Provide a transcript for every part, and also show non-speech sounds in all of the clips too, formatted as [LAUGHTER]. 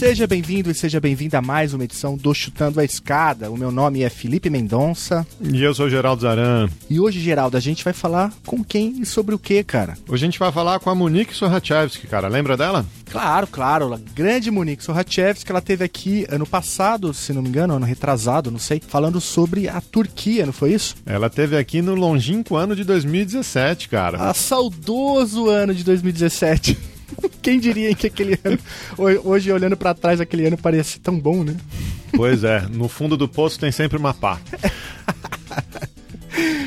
Seja bem-vindo e seja bem-vinda a mais uma edição do Chutando a Escada. O meu nome é Felipe Mendonça. E eu sou Geraldo Zaran. E hoje, Geraldo, a gente vai falar com quem e sobre o que, cara? Hoje a gente vai falar com a Monique Sorachevski, cara. Lembra dela? Claro, claro. A grande Monique Sorachevski, ela teve aqui ano passado, se não me engano, ano retrasado, não sei, falando sobre a Turquia, não foi isso? Ela teve aqui no longínquo ano de 2017, cara. A saudoso ano de 2017. Quem diria que aquele ano, hoje olhando para trás, aquele ano parecia tão bom, né? Pois é, no fundo do poço tem sempre uma pá. [LAUGHS]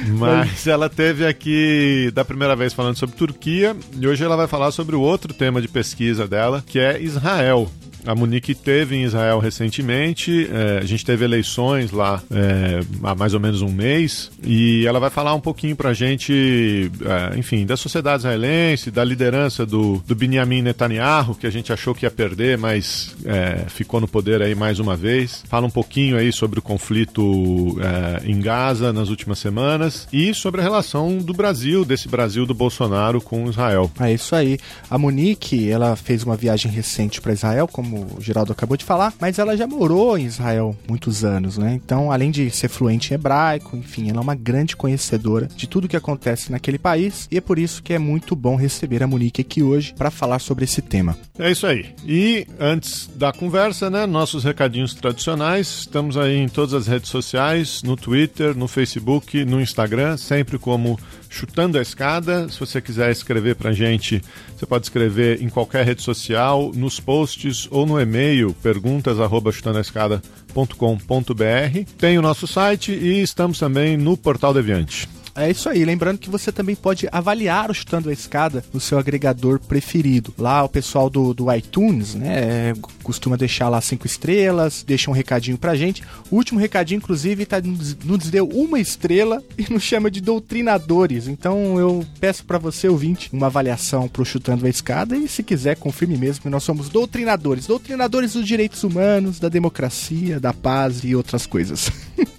Mas ela teve aqui da primeira vez falando sobre Turquia e hoje ela vai falar sobre o outro tema de pesquisa dela, que é Israel. A Monique teve em Israel recentemente, é, a gente teve eleições lá é, há mais ou menos um mês, e ela vai falar um pouquinho pra gente, é, enfim, da sociedade israelense, da liderança do, do Benjamin Netanyahu, que a gente achou que ia perder, mas é, ficou no poder aí mais uma vez. Fala um pouquinho aí sobre o conflito é, em Gaza nas últimas semanas e sobre a relação do Brasil, desse Brasil do Bolsonaro com Israel. É isso aí. A Monique, ela fez uma viagem recente para Israel, como como o Geraldo acabou de falar, mas ela já morou em Israel muitos anos, né? Então, além de ser fluente em hebraico, enfim, ela é uma grande conhecedora de tudo que acontece naquele país e é por isso que é muito bom receber a Monique aqui hoje para falar sobre esse tema. É isso aí. E antes da conversa, né, nossos recadinhos tradicionais, estamos aí em todas as redes sociais, no Twitter, no Facebook, no Instagram, sempre como Chutando a Escada. Se você quiser escrever para a gente, você pode escrever em qualquer rede social, nos posts ou no e-mail perguntas@chutandoaescada.com.br. Tem o nosso site e estamos também no Portal Deviante. É isso aí. Lembrando que você também pode avaliar o Chutando a Escada no seu agregador preferido. Lá o pessoal do, do iTunes, né, é, costuma deixar lá cinco estrelas, deixa um recadinho pra gente. O último recadinho, inclusive, tá, nos deu uma estrela [LAUGHS] e nos chama de doutrinadores. Então eu peço para você, ouvinte, uma avaliação pro Chutando a Escada e se quiser, confirme mesmo que nós somos doutrinadores. Doutrinadores dos direitos humanos, da democracia, da paz e outras coisas. [LAUGHS]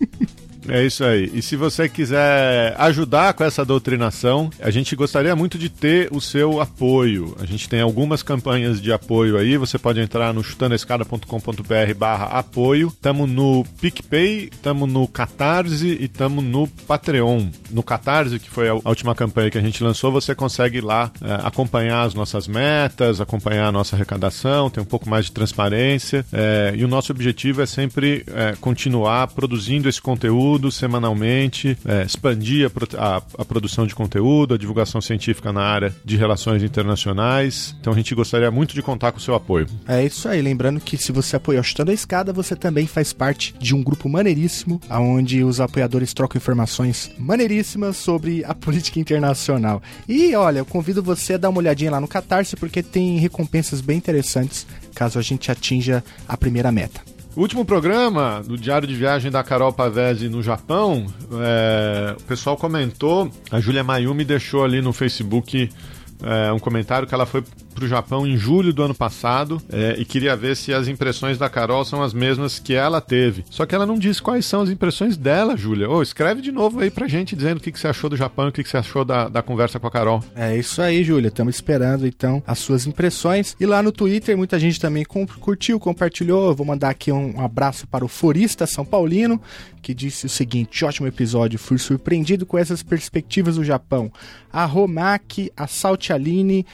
É isso aí. E se você quiser ajudar com essa doutrinação, a gente gostaria muito de ter o seu apoio. A gente tem algumas campanhas de apoio aí. Você pode entrar no chutandoescada.com.br barra apoio. Tamo no PicPay, tamo no Catarse e tamo no Patreon. No Catarse, que foi a última campanha que a gente lançou, você consegue lá é, acompanhar as nossas metas, acompanhar a nossa arrecadação, tem um pouco mais de transparência. É, e o nosso objetivo é sempre é, continuar produzindo esse conteúdo conteúdo semanalmente, é, expandir a, a, a, produção de conteúdo, a divulgação científica na área de relações internacionais. Então a gente gostaria muito de contar com o seu apoio. É isso aí. Lembrando que se você apoia o Chutando a Escada, você também faz parte de um grupo maneiríssimo, onde os apoiadores trocam informações maneiríssimas sobre a política internacional. E olha, eu convido você a dar uma olhadinha lá no Catarse, porque tem recompensas bem interessantes caso a gente atinja a primeira meta. Último programa do Diário de Viagem da Carol Pavese no Japão, é, o pessoal comentou, a Julia Mayumi deixou ali no Facebook é, um comentário que ela foi para o Japão em julho do ano passado é, e queria ver se as impressões da Carol são as mesmas que ela teve. Só que ela não disse quais são as impressões dela, Júlia. Ô, escreve de novo aí pra gente dizendo o que, que você achou do Japão o que, que você achou da, da conversa com a Carol. É isso aí, Júlia. Estamos esperando então as suas impressões. E lá no Twitter, muita gente também curtiu, compartilhou. Eu vou mandar aqui um abraço para o Forista São Paulino, que disse o seguinte: ótimo episódio, fui surpreendido com essas perspectivas do Japão. A Romac, a Saltialine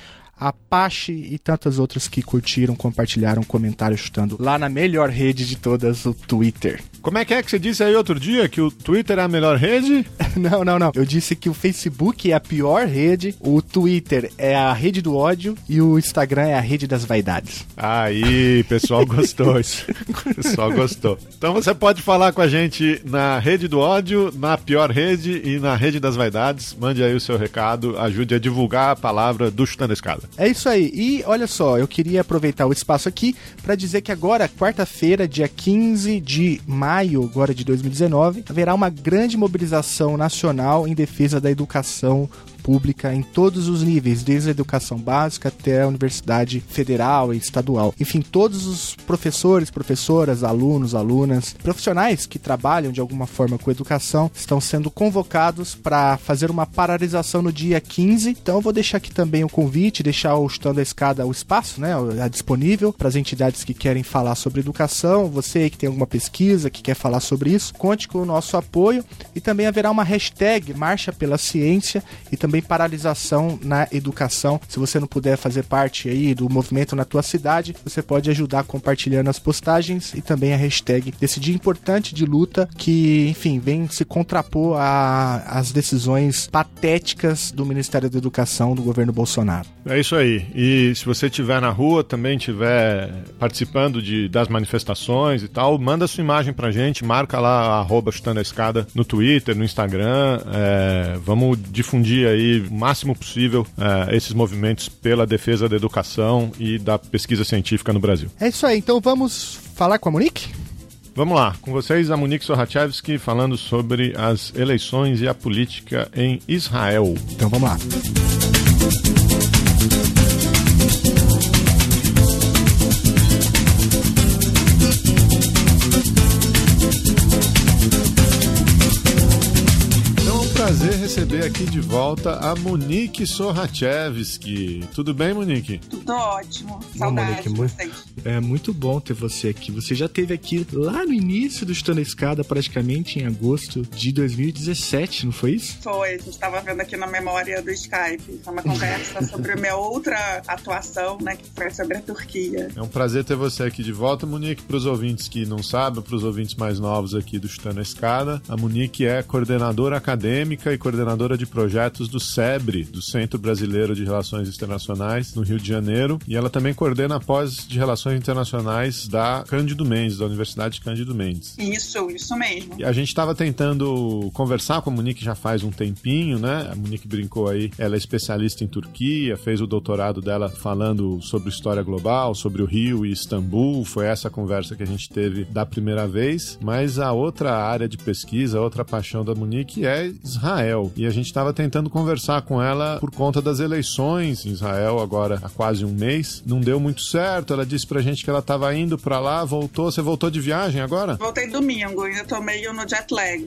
Apache e tantas outras que curtiram, compartilharam, comentaram, chutando lá na melhor rede de todas, o Twitter. Como é que é que você disse aí outro dia? Que o Twitter é a melhor rede? [LAUGHS] não, não, não. Eu disse que o Facebook é a pior rede, o Twitter é a rede do ódio e o Instagram é a rede das vaidades. Aí, pessoal gostou isso. [LAUGHS] pessoal gostou. Então você pode falar com a gente na rede do ódio, na pior rede e na rede das vaidades. Mande aí o seu recado, ajude a divulgar a palavra do Chutando a Escada. É isso aí. E olha só, eu queria aproveitar o espaço aqui para dizer que agora, quarta-feira, dia 15 de maio, maio agora de 2019, haverá uma grande mobilização nacional em defesa da educação pública em todos os níveis, desde a educação básica até a universidade federal e estadual. Enfim, todos os professores, professoras, alunos, alunas, profissionais que trabalham de alguma forma com educação estão sendo convocados para fazer uma paralisação no dia 15. Então eu vou deixar aqui também o convite, deixar o Chutando a Escada o espaço, né, disponível para as entidades que querem falar sobre educação. Você que tem alguma pesquisa que quer falar sobre isso, conte com o nosso apoio e também haverá uma hashtag Marcha pela Ciência e também paralisação na educação. Se você não puder fazer parte aí do movimento na tua cidade, você pode ajudar compartilhando as postagens e também a hashtag desse dia importante de luta que, enfim, vem se contrapor às decisões patéticas do Ministério da Educação do governo Bolsonaro. É isso aí. E se você estiver na rua, também estiver participando de, das manifestações e tal, manda sua imagem pra gente, marca lá arroba chutando a escada no Twitter, no Instagram. É, vamos difundir aí o máximo possível é, esses movimentos pela defesa da educação e da pesquisa científica no Brasil. É isso aí, então vamos falar com a Monique? Vamos lá, com vocês a Monique Sorachevski falando sobre as eleições e a política em Israel. Então vamos lá. Prazer receber aqui de volta a Monique Sorachevski. Tudo bem, Monique? Tudo ótimo. Saudade Bom, Monique, É muito bom ter você aqui. Você já esteve aqui lá no início do Estando a Escada, praticamente em agosto de 2017, não foi isso? Foi. A gente estava vendo aqui na memória do Skype. Foi uma conversa [LAUGHS] sobre a minha outra atuação, né, que foi sobre a Turquia. É um prazer ter você aqui de volta, Monique. Para os ouvintes que não sabem, para os ouvintes mais novos aqui do Estando a Escada, a Monique é coordenadora acadêmica acadêmica e coordenadora de projetos do SEBRE, do Centro Brasileiro de Relações Internacionais, no Rio de Janeiro. E ela também coordena a pós de Relações Internacionais da Cândido Mendes, da Universidade Cândido Mendes. Isso, isso mesmo. E a gente estava tentando conversar com a Monique já faz um tempinho, né? A Monique brincou aí, ela é especialista em Turquia, fez o doutorado dela falando sobre história global, sobre o Rio e Istambul. Foi essa conversa que a gente teve da primeira vez. Mas a outra área de pesquisa, a outra paixão da Monique é Israel Israel. E a gente estava tentando conversar com ela por conta das eleições em Israel agora há quase um mês. Não deu muito certo. Ela disse pra gente que ela estava indo para lá, voltou. Você voltou de viagem agora? Voltei domingo, ainda tô meio no jet lag.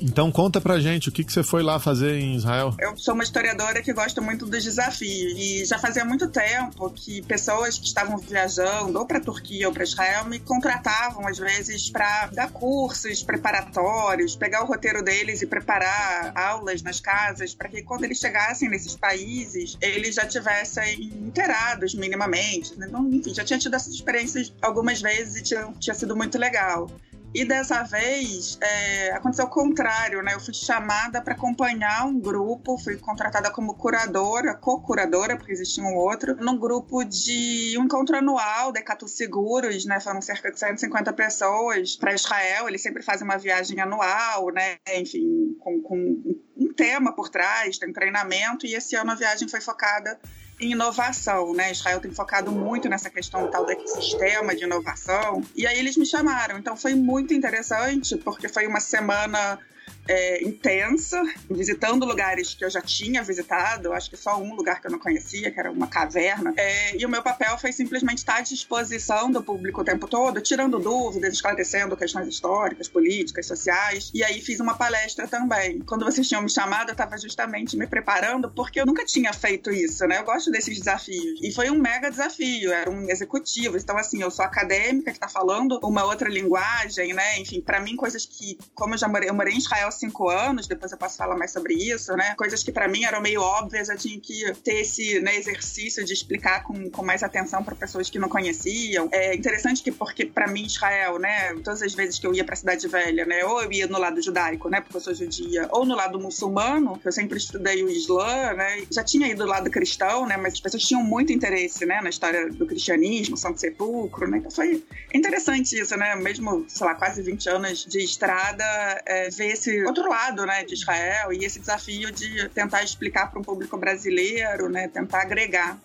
Então conta pra gente o que, que você foi lá fazer em Israel. Eu sou uma historiadora que gosta muito dos desafios e já fazia muito tempo que pessoas que estavam viajando ou para Turquia ou para Israel me contratavam às vezes para dar cursos preparatórios, pegar o roteiro deles e preparar aulas nas casas para que quando eles chegassem nesses países, eles já tivessem inteirados minimamente. Né? Então, enfim, já tinha tido essas experiências algumas vezes e tinha, tinha sido muito legal. E dessa vez é, aconteceu o contrário, né? Eu fui chamada para acompanhar um grupo, fui contratada como curadora, co-curadora, porque existia um outro, num grupo de um encontro anual, Decatur Seguros, né? Foram cerca de 150 pessoas para Israel. Eles sempre fazem uma viagem anual, né? Enfim, com, com um tema por trás, tem treinamento, e esse ano a viagem foi focada em inovação, né? Israel tem focado muito nessa questão tal do ecossistema de inovação. E aí eles me chamaram. Então foi muito interessante, porque foi uma semana é, intensa, visitando lugares que eu já tinha visitado, acho que só um lugar que eu não conhecia, que era uma caverna. É, e o meu papel foi simplesmente estar à disposição do público o tempo todo, tirando dúvidas, esclarecendo questões históricas, políticas, sociais. E aí fiz uma palestra também. Quando vocês tinham me chamado, eu estava justamente me preparando, porque eu nunca tinha feito isso, né? Eu gosto desses desafios. E foi um mega desafio, era um executivo. Então, assim, eu sou acadêmica que está falando uma outra linguagem, né? Enfim, para mim, coisas que, como eu já morei, eu morei em Israel cinco anos, depois eu posso falar mais sobre isso, né? Coisas que para mim eram meio óbvias, eu tinha que ter esse né, exercício de explicar com, com mais atenção para pessoas que não conheciam. É interessante que, porque para mim, Israel, né, todas as vezes que eu ia pra Cidade Velha, né, ou eu ia no lado judaico, né, porque eu sou judia, ou no lado muçulmano, que eu sempre estudei o Islã, né, já tinha ido do lado cristão, né, mas as pessoas tinham muito interesse, né, na história do cristianismo, Santo Sepulcro, né, então foi interessante isso, né, mesmo, sei lá, quase 20 anos de estrada, é, ver esse outro lado, né, de Israel e esse desafio de tentar explicar para um público brasileiro, né, tentar agregar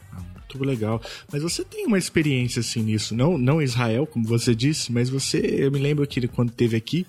muito legal. Mas você tem uma experiência assim nisso, não não Israel, como você disse, mas você, eu me lembro que quando teve aqui,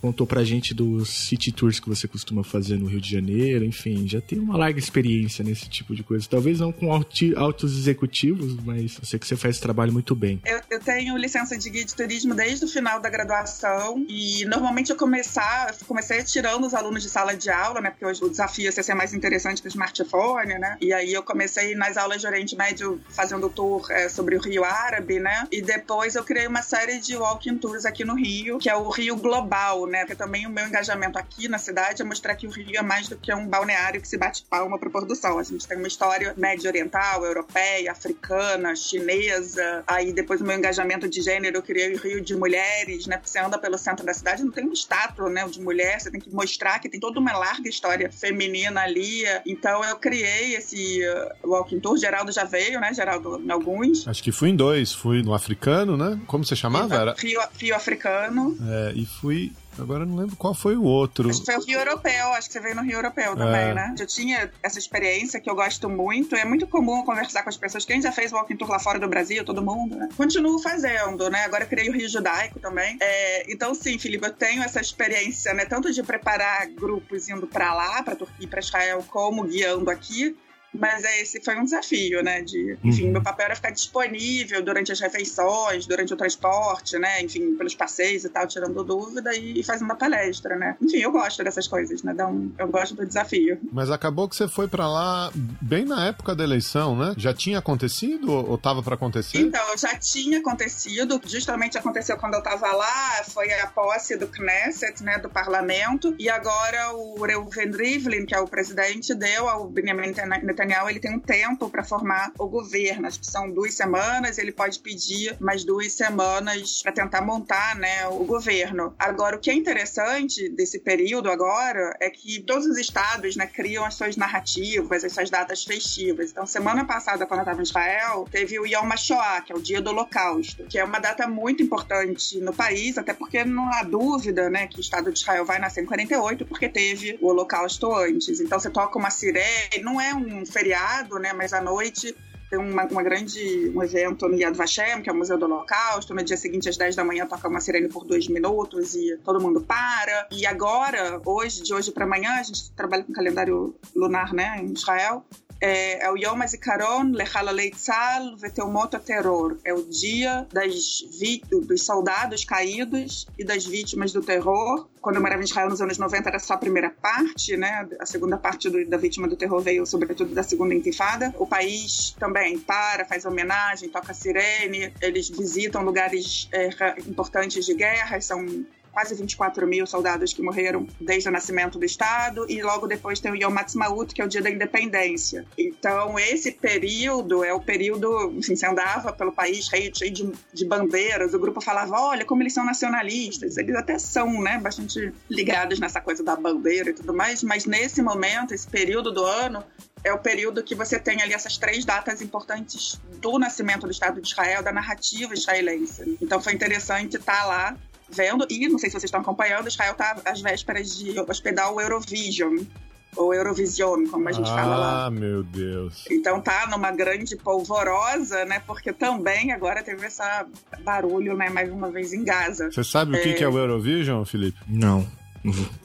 contou pra gente dos city tours que você costuma fazer no Rio de Janeiro, enfim, já tem uma larga experiência nesse tipo de coisa. Talvez não com altos executivos, mas eu sei que você faz esse trabalho muito bem. Eu, eu tenho licença de guia de turismo desde o final da graduação e normalmente eu começar, eu comecei tirando os alunos de sala de aula, né? Porque hoje o desafio é ser mais interessante que o smartphone, né? E aí eu comecei nas aulas de Oriente Médio fazendo tour é, sobre o Rio Árabe, né? E depois eu criei uma série de walking tours aqui no Rio, que é o Rio Global, né? Porque também o meu engajamento aqui na cidade é mostrar que o Rio é mais do que um balneário que se bate palma pro pôr do sol. A gente tem uma história médio oriental, europeia, africana, chinesa. Aí depois o meu engajamento de gênero, eu criei o Rio de Mulheres, né? Porque você anda pelo centro da cidade, não tem uma estátua, né? De mulher, você tem que mostrar que tem toda uma larga história feminina ali. Então eu criei esse uh, walking tour. Geraldo já veio, né, Geraldo, em alguns. Acho que fui em dois. Fui no africano, né? Como você chamava? Era... Rio, Rio Africano. É, e fui Agora não lembro qual foi o outro. Acho que foi o Rio Europeu, acho que você veio no Rio Europeu também, é. né? Eu tinha essa experiência que eu gosto muito. É muito comum conversar com as pessoas. Quem já fez walking tour lá fora do Brasil, todo mundo, né? Continuo fazendo, né? Agora criei o Rio Judaico também. É, então, sim, Felipe, eu tenho essa experiência, né? Tanto de preparar grupos indo para lá, para Turquia e para Israel, como guiando aqui. Mas é, esse foi um desafio, né? De, enfim, uhum. meu papel era ficar disponível durante as refeições, durante o transporte, né? Enfim, pelos passeios e tal, tirando dúvida e, fazendo a palestra, né? Enfim, eu gosto dessas coisas, né? Um, eu gosto do desafio. Mas acabou que você foi para lá bem na época da eleição, né? Já tinha acontecido ou estava para acontecer? Então, já tinha acontecido. Justamente aconteceu quando eu estava lá, foi a posse do Knesset, né? Do parlamento. E agora o Reuven Rivlin, que é o presidente, deu ao Benjamin Netanyahu Netanyahu ele tem um tempo para formar o governo, acho que são duas semanas, ele pode pedir mais duas semanas para tentar montar né, o governo. Agora, o que é interessante desse período agora é que todos os estados né, criam as suas narrativas, as suas datas festivas. Então, semana passada, quando eu estava em Israel, teve o Yom HaShoah, que é o Dia do Holocausto, que é uma data muito importante no país, até porque não há dúvida né, que o Estado de Israel vai nascer em 48, porque teve o Holocausto antes. Então, você toca uma sirene, não é um feriado, né? Mas à noite tem uma, uma, grande, um evento no Yad Vashem, que é o Museu do Holocausto. No dia seguinte, às 10 da manhã, toca uma sirene por dois minutos e todo mundo para. E agora, hoje, de hoje para amanhã, a gente trabalha com calendário lunar, né, em Israel é, é o Yom HaZikaron Lechalalei Tzal Veteumot Terror. É o dia das dos soldados caídos e das vítimas do terror. Quando eu morava em Israel nos anos 90 era só a primeira parte, né? A segunda parte do, da vítima do terror veio sobretudo da segunda intifada. O país também para, faz homenagem, toca sirene, eles visitam lugares é, importantes de guerra, são quase 24 mil soldados que morreram desde o nascimento do Estado, e logo depois tem o Yom Ha'atzmaut, que é o dia da independência. Então, esse período é o período, enfim, você andava pelo país cheio, cheio de, de, bandeiras, o grupo falava, olha como eles são nacionalistas, eles até são, né, bastante ligados nessa coisa da bandeira e tudo mais, mas nesse momento, esse período do ano, é o período que você tem ali essas três datas importantes do nascimento do Estado de Israel, da narrativa israelense. Então foi interessante estar lá vendo, e não sei se vocês estão acompanhando, Israel está às vésperas de hospedar o Eurovision ou Eurovision, como a gente ah, fala lá. Ah, meu Deus. Então tá numa grande polvorosa, né? Porque também agora teve esse barulho, né? Mais uma vez em Gaza. Você sabe é... o que é o Eurovision, Felipe? Não.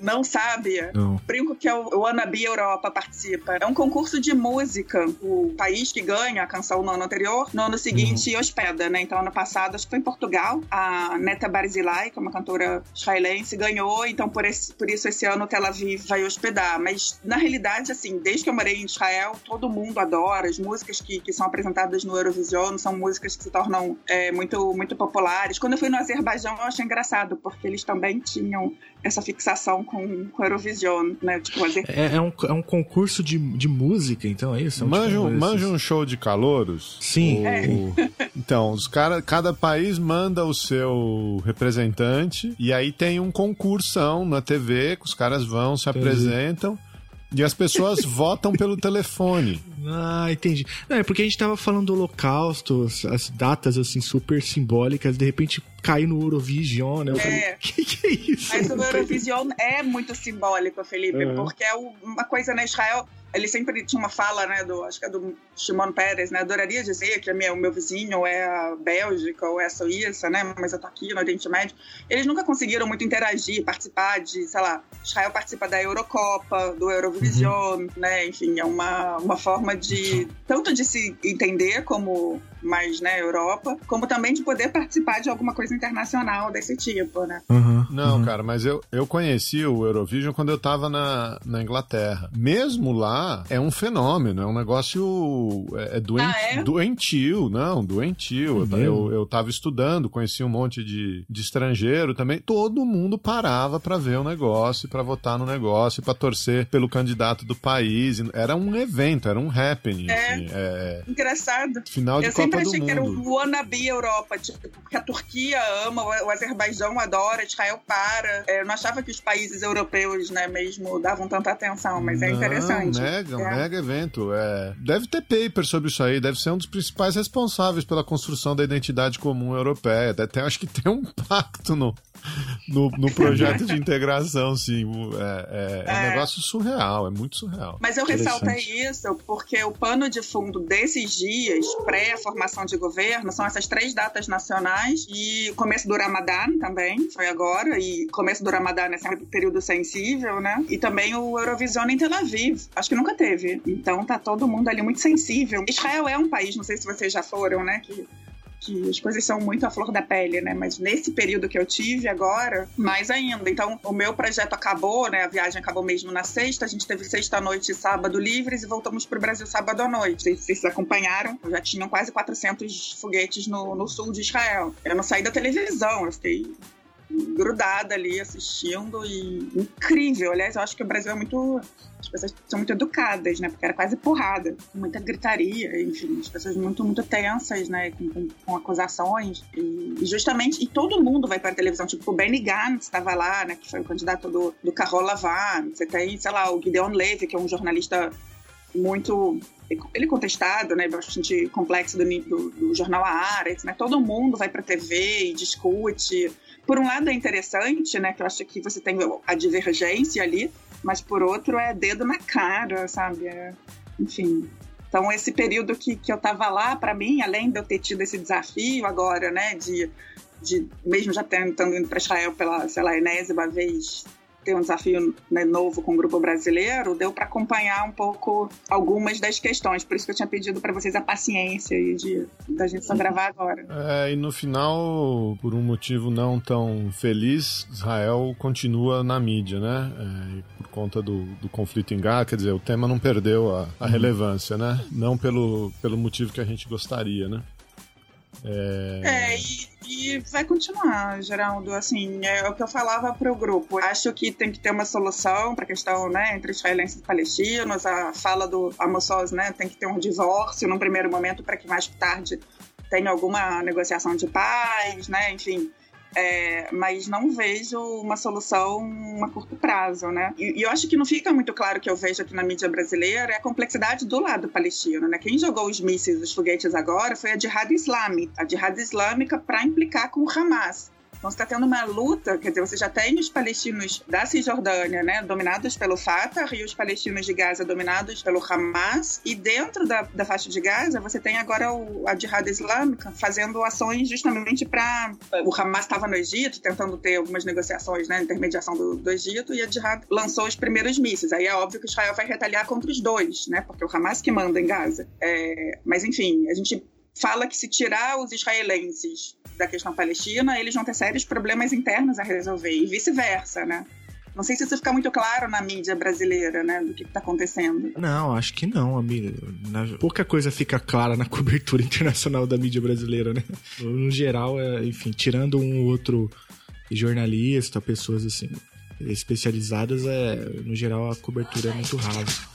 Não sabe? Não. Brinco que é o, Anabi Europa participa. É um concurso de música. O país que ganha a canção no ano anterior, no ano seguinte uhum. hospeda, né? Então, ano passado, acho que foi em Portugal, a Neta Barzilai, que é uma cantora israelense, ganhou. Então, por, esse, por isso, esse ano Tel Aviv vai hospedar. Mas, na realidade, assim, desde que eu morei em Israel, todo mundo adora. As músicas que, que são apresentadas no Eurovision são músicas que se tornam é, muito, muito populares. Quando eu fui no Azerbaijão, eu achei engraçado, porque eles também tinham essa fixação com, com Eurovision, né? Tipo, fazer... é, é, um, é um concurso de, de música, então é isso? É um manja, tipo, manja um show de calouros? Sim. O... É. [LAUGHS] Então, os cara, cada país manda o seu representante e aí tem um concursão na TV que os caras vão, se apresentam. E as pessoas [LAUGHS] votam pelo telefone. Ah, entendi. Não, é porque a gente tava falando do holocausto, as datas assim super simbólicas, de repente cair no Eurovision, né? Eu É. falei, que que é isso? Mas o Eurovision é muito simbólico, Felipe, Uhum. porque é uma coisa na Israel. Ele sempre tinha uma fala, né, do, acho que é do Shimon Peres, né? Adoraria dizer que é meu, o meu vizinho é a Bélgica ou é a Suíça, né? Mas eu tô aqui no Oriente Médio. Eles nunca conseguiram muito interagir, participar de, sei lá, Israel participa da Eurocopa, do Eurovision, Uhum. né? Enfim, é uma, uma forma de tanto de se entender como mais, né, Europa, como também de poder participar de alguma coisa internacional desse tipo, né? Aham, Não, aham. cara, mas eu, eu conheci o Eurovision quando eu tava na, na Inglaterra. Mesmo lá, é um fenômeno, é um negócio. É, é Ah, é? doentio, não, doentio. Eu, eu, eu tava estudando, conheci um monte de, de estrangeiro também. Todo mundo parava pra ver o negócio, pra votar no negócio, pra torcer pelo candidato do país. Era um evento, era um happening. É. assim, é, Engraçado. final de Eu sempre Copa do achei que era um wannabe Europa, tipo, porque a Turquia ama, o Azerbaijão adora, Israel para. É, Eu não achava que os países europeus, né, mesmo davam tanta atenção, mas é Não, interessante. Mega, um É. mega evento. É. Deve ter paper sobre isso aí, deve ser um dos principais responsáveis pela construção da identidade comum europeia. Até acho que tem um pacto no, no, no projeto de [LAUGHS] integração, sim. É, é- é um É. negócio surreal, é muito surreal. Mas eu ressaltei isso porque o pano de fundo desses dias, pré-formação de governo, são essas três datas nacionais e começo do Ramadã também, foi agora, e começo do Ramadã é sempre um período sensível, né? E também o Eurovision em Tel Aviv. Acho que nunca teve. Então tá todo mundo ali muito sensível. Israel é um país, não sei se vocês já foram, né? Que que as coisas são muito à flor da pele, né? Mas nesse período que eu tive agora, mais ainda. Então, o meu projeto acabou, né? A viagem acabou mesmo na sexta. A gente teve sexta noite e sábado livres e voltamos para o Brasil sábado à noite. Vocês, vocês acompanharam? Já tinham quase 400 foguetes no, no sul de Israel. Eu não saí da televisão, eu fiquei grudada ali assistindo e incrível. Aliás, eu acho que o Brasil é muito. As pessoas são muito educadas, né? Porque era quase porrada, muita gritaria, enfim, as pessoas muito, muito tensas, né? Com, com, com acusações. E, justamente, e todo mundo vai para a televisão. Tipo, o Benny Gantz estava lá, né? Que foi o candidato do, do Carol Lavan. Você tem, sei lá, o Gideon Levy, que é um jornalista muito ele contestado, né, bastante complexo do, do, do jornal Haaretz, né, todo mundo vai para TV e discute. Por um lado é interessante, né, que eu acho que você tem a divergência ali, mas por outro é dedo na cara, sabe? É, enfim. Então esse período que, que eu tava lá, para mim, além de eu ter tido esse desafio agora, né, de, de mesmo já tentando indo para Israel pela, sei lá, enésima vez, ter um desafio né, novo com o grupo brasileiro, deu para acompanhar um pouco algumas das questões. Por isso que eu tinha pedido para vocês a paciência aí de da gente só gravar agora. É, e no final, por um motivo não tão feliz, Israel continua na mídia, né? É, por conta do, do conflito em Gaza, quer dizer, o tema não perdeu a, a relevância, né? Não pelo, pelo motivo que a gente gostaria, né? É, é e, e, vai continuar, Geraldo. Assim, é o que eu falava para o grupo. Acho que tem que ter uma solução para a questão né, entre israelenses e palestinos. A fala do Amos Oz, né, tem que ter um divórcio num primeiro momento para que mais tarde tenha alguma negociação de paz, né? Enfim. É, mas não vejo uma solução a curto prazo, né? E, e, eu acho que não fica muito claro que eu vejo aqui na mídia brasileira é a complexidade do lado palestino, né? Quem jogou os mísseis, os foguetes agora foi a Jihad Islâmica, a Jihad Islâmica para implicar com o Hamas. Então você está tendo uma luta, quer dizer, você já tem os palestinos da Cisjordânia, né, dominados pelo Fatah, e os palestinos de Gaza dominados pelo Hamas, e dentro da, da faixa de Gaza você tem agora o, a Jihad Islâmica fazendo ações justamente para. O Hamas estava no Egito, tentando ter algumas negociações, né, intermediação do, do, Egito, e a Jihad lançou os primeiros mísseis. Aí é óbvio que Israel vai retaliar contra os dois, né, porque o Hamas que manda em Gaza. É, mas enfim, a gente fala que se tirar os israelenses da questão palestina, eles vão ter sérios problemas internos a resolver, e vice-versa, né? Não sei se isso fica muito claro na mídia brasileira, né, do que está acontecendo. Não, acho que não, amiga. Pouca coisa fica clara na [LAUGHS] cobertura internacional da mídia brasileira, né? No geral, é, enfim, tirando um ou outro jornalista, pessoas assim especializadas, é, no geral a cobertura é muito rasa.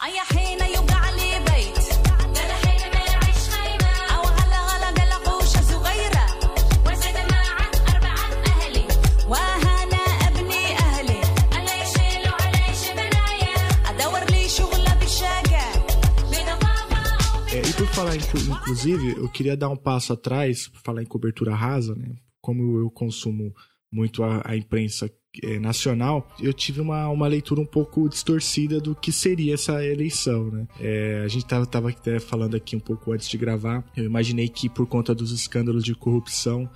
Falar, inclusive, eu queria dar um passo atrás, falar em cobertura rasa, né? como eu consumo muito a, a imprensa é, nacional, eu tive uma, uma leitura um pouco distorcida do que seria essa eleição, né? É, a gente tava, tava até falando aqui um pouco antes de gravar, eu imaginei que por conta dos escândalos de corrupção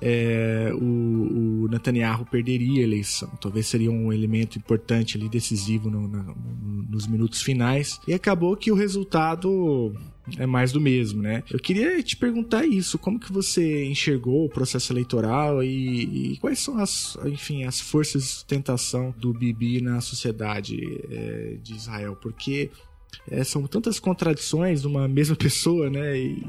é, o, o, Netanyahu perderia a eleição. Talvez seria um elemento importante ali, decisivo no, no, nos minutos finais. E acabou que o resultado é mais do mesmo, né? Eu queria te perguntar isso, como que você enxergou o processo eleitoral e, e quais são as, enfim, as forças de sustentação do Bibi na sociedade é, de Israel? Porque é, são tantas contradições numa mesma [LAUGHS] pessoa, né? E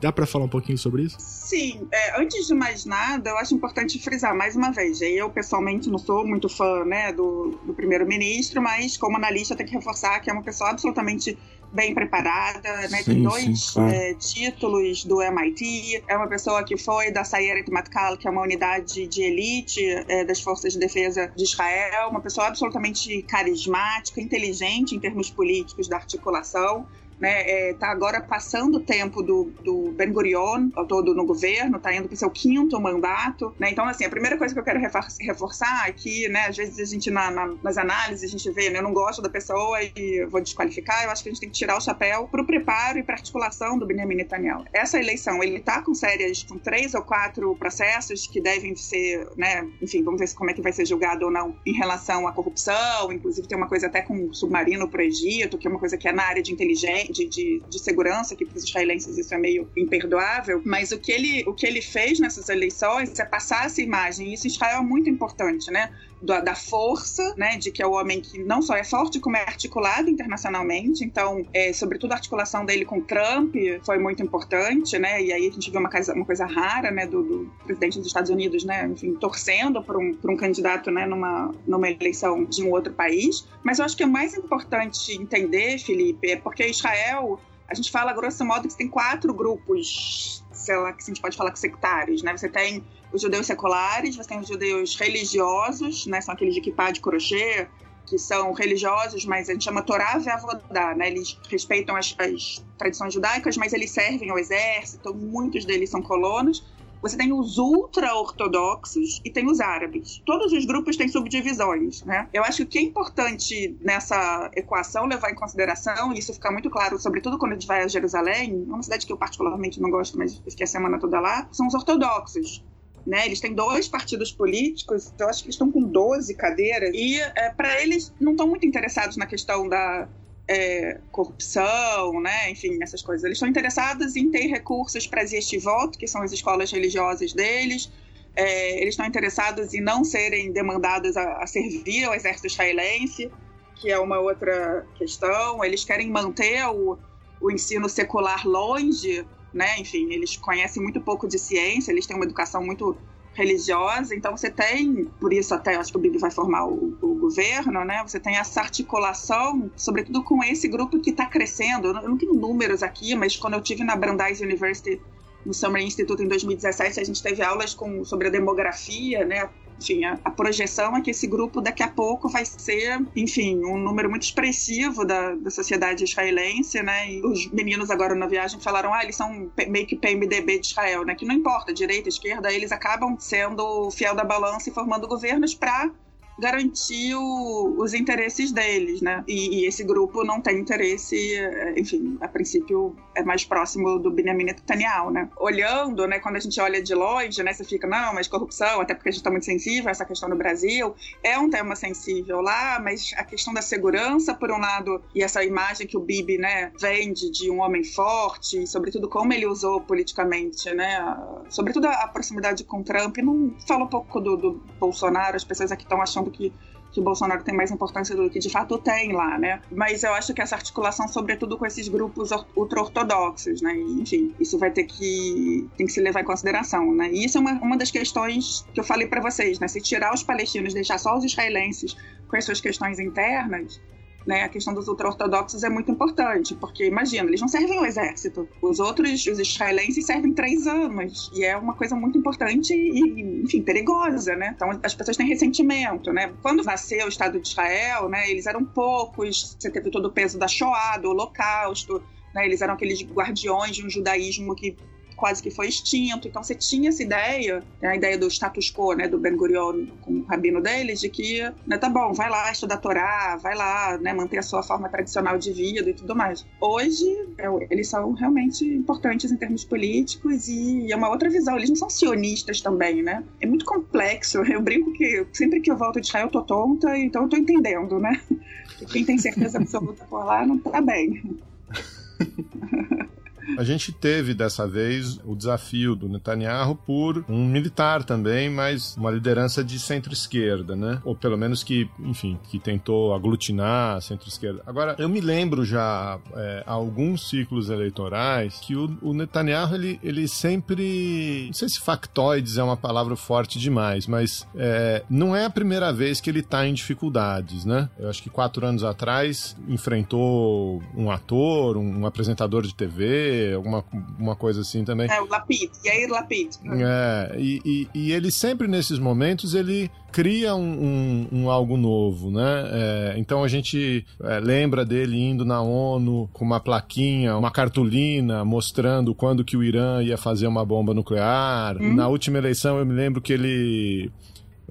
dá para falar um pouquinho sobre isso? Sim. É, antes de mais nada, eu acho importante frisar mais uma vez. Eu pessoalmente não sou muito fã, né, do, do primeiro-ministro, mas como analista tem que reforçar que é uma pessoa absolutamente bem preparada, né? Sim, Tem dois sim, claro. é, títulos do MIT. É uma pessoa que foi da Sayeret Matkal, que é uma unidade de elite é, das forças de defesa de Israel. Uma pessoa absolutamente carismática, inteligente em termos políticos da articulação né, está é, agora passando o tempo do, do Ben Gurion, todo no governo, está indo para o seu quinto mandato. Né? Então, assim, a primeira coisa que eu quero reforçar aqui, né, às vezes a gente, na, na, nas análises, a gente vê, né, eu não gosto da pessoa e vou desqualificar, eu acho que a gente tem que tirar o chapéu para o preparo e para articulação do Benjamin Netanyahu. Essa eleição, ele está com sérias, com três ou quatro processos que devem ser, né, enfim, vamos ver como é que vai ser julgado ou não em relação à corrupção, inclusive tem uma coisa até com um submarino para o Egito, que é uma coisa que é na área de inteligência, de, de, de segurança, que para os israelenses isso é meio imperdoável, mas o que, ele, o que ele fez nessas eleições é passar essa imagem, e isso em Israel é muito importante, né? Da, da, força, né, de que é o homem que não só é forte, como é articulado internacionalmente. Então, é, sobretudo a articulação dele com Trump foi muito importante, né? E aí a gente viu uma coisa, uma coisa rara, né, do, do presidente dos Estados Unidos, né, enfim, torcendo por um, por um candidato, né, numa, numa eleição de um outro país. Mas eu acho que é mais importante entender, Felipe, é porque Israel a gente fala, grosso modo, que tem quatro grupos, sei lá, que a gente pode falar que sectários, né? Você tem os judeus seculares, você tem os judeus religiosos, né? São aqueles de equipar de crochê, que são religiosos, mas a gente chama Torá Ve'avodá, né? Eles respeitam as, as tradições judaicas, mas eles servem ao exército, muitos deles são colonos. Você tem os ultra-ortodoxos e tem os árabes. Todos os grupos têm subdivisões, né? Eu acho que é importante nessa equação levar em consideração, e isso fica muito claro, sobretudo quando a gente vai a Jerusalém, uma cidade que eu particularmente não gosto, mas fiquei a semana toda lá, são os ortodoxos. Né, eles têm dois partidos políticos, eu acho que eles estão com 12 cadeiras, e é, para eles não estão muito interessados na questão da é, corrupção, né? Enfim, essas coisas. Eles estão interessados em ter recursos para este voto, que são as escolas religiosas deles. É, eles estão interessados em não serem demandados a, a, servir ao exército israelense, que é uma outra questão. Eles querem manter o, o ensino secular longe, né? Enfim, eles conhecem muito pouco de ciência, eles têm uma educação muito religiosa, então você tem, por isso até acho que o Bibi vai formar o, o governo, né? Você tem essa articulação, sobretudo com esse grupo que está crescendo. Eu não, eu não, tenho números aqui, mas quando eu tive na Brandeis University no Summer Institute em 2017, a gente teve aulas com, sobre a demografia, né? Enfim, a, a, projeção é que esse grupo daqui a pouco vai ser, enfim, um número muito expressivo da, da sociedade israelense, né? E os meninos agora na viagem falaram, ah, eles são meio que PMDB de Israel, né? Que não importa, direita, esquerda, eles acabam sendo fiel da balança e formando governos para garantir o, os interesses deles, né? E, e, esse grupo não tem interesse, é, enfim, a princípio é mais próximo do Benjamin Netanyahu, né? Olhando, né, quando a gente olha de longe, né, você fica, não, mas corrupção, até porque a gente está muito sensível a essa questão no Brasil, é um tema sensível lá, mas a questão da segurança, por um lado, e essa imagem que o Bibi, né, vende de um homem forte, e sobretudo como ele usou politicamente, né, sobretudo a proximidade com Trump, não fala um pouco do, do Bolsonaro, as pessoas aqui estão achando que que o Bolsonaro tem mais importância do que de fato tem lá, né? Mas eu acho que essa articulação, sobretudo com esses grupos ultra-ortodoxos, né? Enfim, isso vai ter que, tem que se levar em consideração, né? E isso é uma, uma das questões que eu falei para vocês, né? Se tirar os palestinos, deixar só os israelenses com as suas questões internas, né, a questão dos ultra-ortodoxos é muito importante, porque imagina, eles não servem ao exército. Os outros, os israelenses, servem três anos. E é uma coisa muito importante e, enfim, perigosa, né? Então as pessoas têm ressentimento, né? Quando nasceu o Estado de Israel, né, eles eram poucos, você teve todo o peso da Shoah, do Holocausto, né? Eles eram aqueles guardiões de um judaísmo que quase que foi extinto. Então você tinha essa ideia, né, a ideia do status quo, né, do Ben Gurion com o rabino deles, de que, né, tá bom, vai lá estudar Torá, vai lá, né, manter a sua forma tradicional de vida e tudo mais. Hoje, é, eles são realmente importantes em termos políticos e é uma outra visão. Eles não são sionistas também, né? É muito complexo. [LAUGHS] Eu brinco que sempre que eu volto de Israel eu tô tonta, então eu tô entendendo, né? [LAUGHS] Quem tem certeza absoluta por lá não tá bem. [LAUGHS] A gente teve dessa vez o desafio do Netanyahu por um militar também, mas uma liderança de centro-esquerda, né? Ou pelo menos que, enfim, que tentou aglutinar a centro-esquerda. Agora, eu me lembro já é, alguns ciclos eleitorais que o, o Netanyahu ele, ele sempre. Não sei se factoides é uma palavra forte demais, mas é, não é a primeira vez que ele está em dificuldades, né? Eu acho que quatro anos atrás enfrentou um ator, um apresentador de TV alguma uma coisa assim também. É, o Lapid, Yair Lapid. É, e, e, e, ele sempre nesses momentos, ele cria um, um, um algo novo, né? É, então a gente é, lembra dele indo na ONU com uma plaquinha, uma cartolina mostrando quando que o Irã ia fazer uma bomba nuclear. Hum. Na última eleição eu me lembro que ele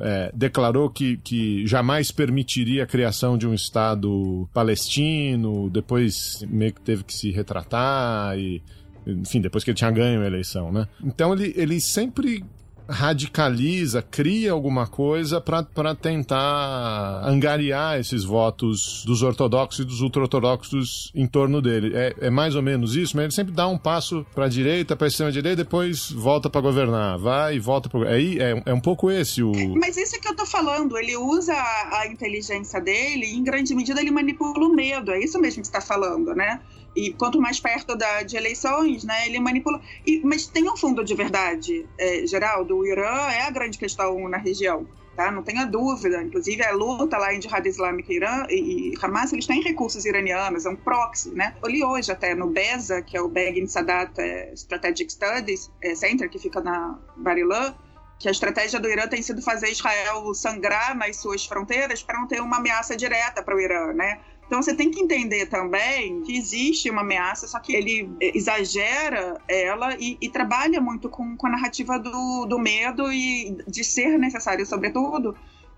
é, declarou que, que jamais permitiria a criação de um Estado palestino, depois meio que teve que se retratar e enfim, depois que ele tinha ganho a eleição, né? Então ele, ele sempre radicaliza, cria alguma coisa para tentar angariar esses votos dos ortodoxos e dos ultra-ortodoxos em torno dele. É, é, mais ou menos isso, mas ele sempre dá um passo para a direita, para a extrema-direita, depois volta para governar. Vai e volta para. É, é, é um pouco esse o. Mas isso é que eu tô falando. Ele usa a inteligência dele e, em grande medida, ele manipula o medo. É isso mesmo que você está falando, né? E quanto mais perto da, de eleições, né, ele manipula. E, mas tem um fundo de verdade, é, Geraldo. O Irã é a grande questão na região. Tá? Não tenha dúvida. Inclusive, a luta lá em Jihad Islâmica Irã e, e Hamas, eles têm recursos iranianos, é um proxy, né? Eu li hoje até no BESA, que é o Begin Sadat é, Strategic Studies é, Center, que fica na Barilã, que a estratégia do Irã tem sido fazer Israel sangrar nas suas fronteiras para não ter uma ameaça direta para o Irã, né? Então você tem que entender também que existe uma ameaça, só que ele exagera ela e, e trabalha muito com, com a narrativa do, do medo e de ser necessário, sobretudo,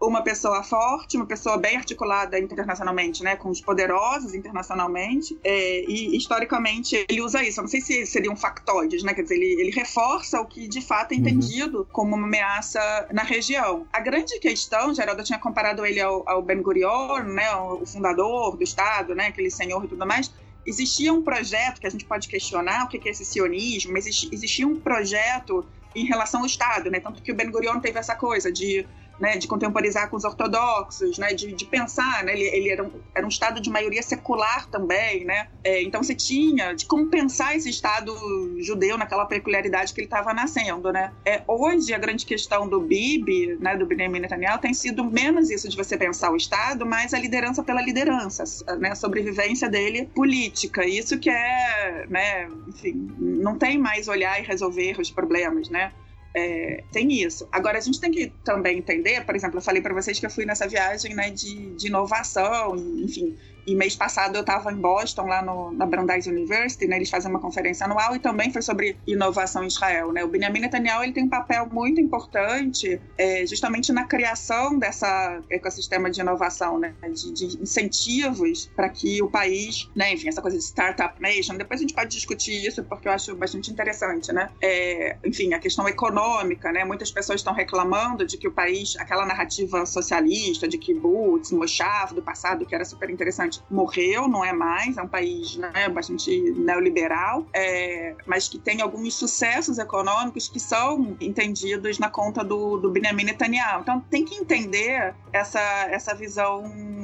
uma pessoa forte, uma pessoa bem articulada internacionalmente, né, com os poderosos internacionalmente, é, e historicamente ele usa isso. Eu não sei se seriam factoides, né, quer dizer, ele, ele reforça o que de fato é uhum. entendido uhum. como uma ameaça na região. A grande questão, Geraldo tinha comparado ele ao, ao Ben Gurion, né, o fundador do Estado, né, aquele senhor e tudo mais, existia um projeto que a gente pode questionar o que é esse sionismo, mas existia um projeto em relação ao Estado, né? Tanto que o Ben Gurion teve essa coisa de né, de contemporizar com os ortodoxos, né, de, de pensar, né, ele, ele era, um, era um Estado de maioria secular também, né, é, então você tinha de como pensar esse Estado judeu naquela peculiaridade que ele estava nascendo, né. É, hoje a grande questão do Bibi, né, do Benjamin Netanyahu, tem sido menos isso de você pensar o Estado, mas a liderança pela liderança, né, a sobrevivência dele política, isso que é, né, enfim, não tem mais olhar e resolver os problemas, né, é, tem isso. Agora, a gente tem que também entender, por exemplo, eu falei para vocês que eu fui nessa viagem né, de, de inovação, enfim, e mês passado eu estava em Boston, lá no, na Brandeis University, né? Eles fazem uma conferência anual e também foi sobre inovação em Israel, né? O Benjamin Netanyahu ele tem um papel muito importante é, justamente na criação dessa ecossistema de inovação, né? De, de incentivos para que o país, né? Enfim, essa coisa de startup nation. Depois a gente pode discutir isso porque eu acho bastante interessante, né? É, enfim, a questão econômica, né? Muitas pessoas estão reclamando de que o país, aquela narrativa socialista de kibbutz, mochav do passado, que era super interessante morreu, não é mais, é um país né, bastante neoliberal, é, mas que tem alguns sucessos econômicos que são entendidos na conta do, do Benjamin Netanyahu. Então tem que entender essa, essa visão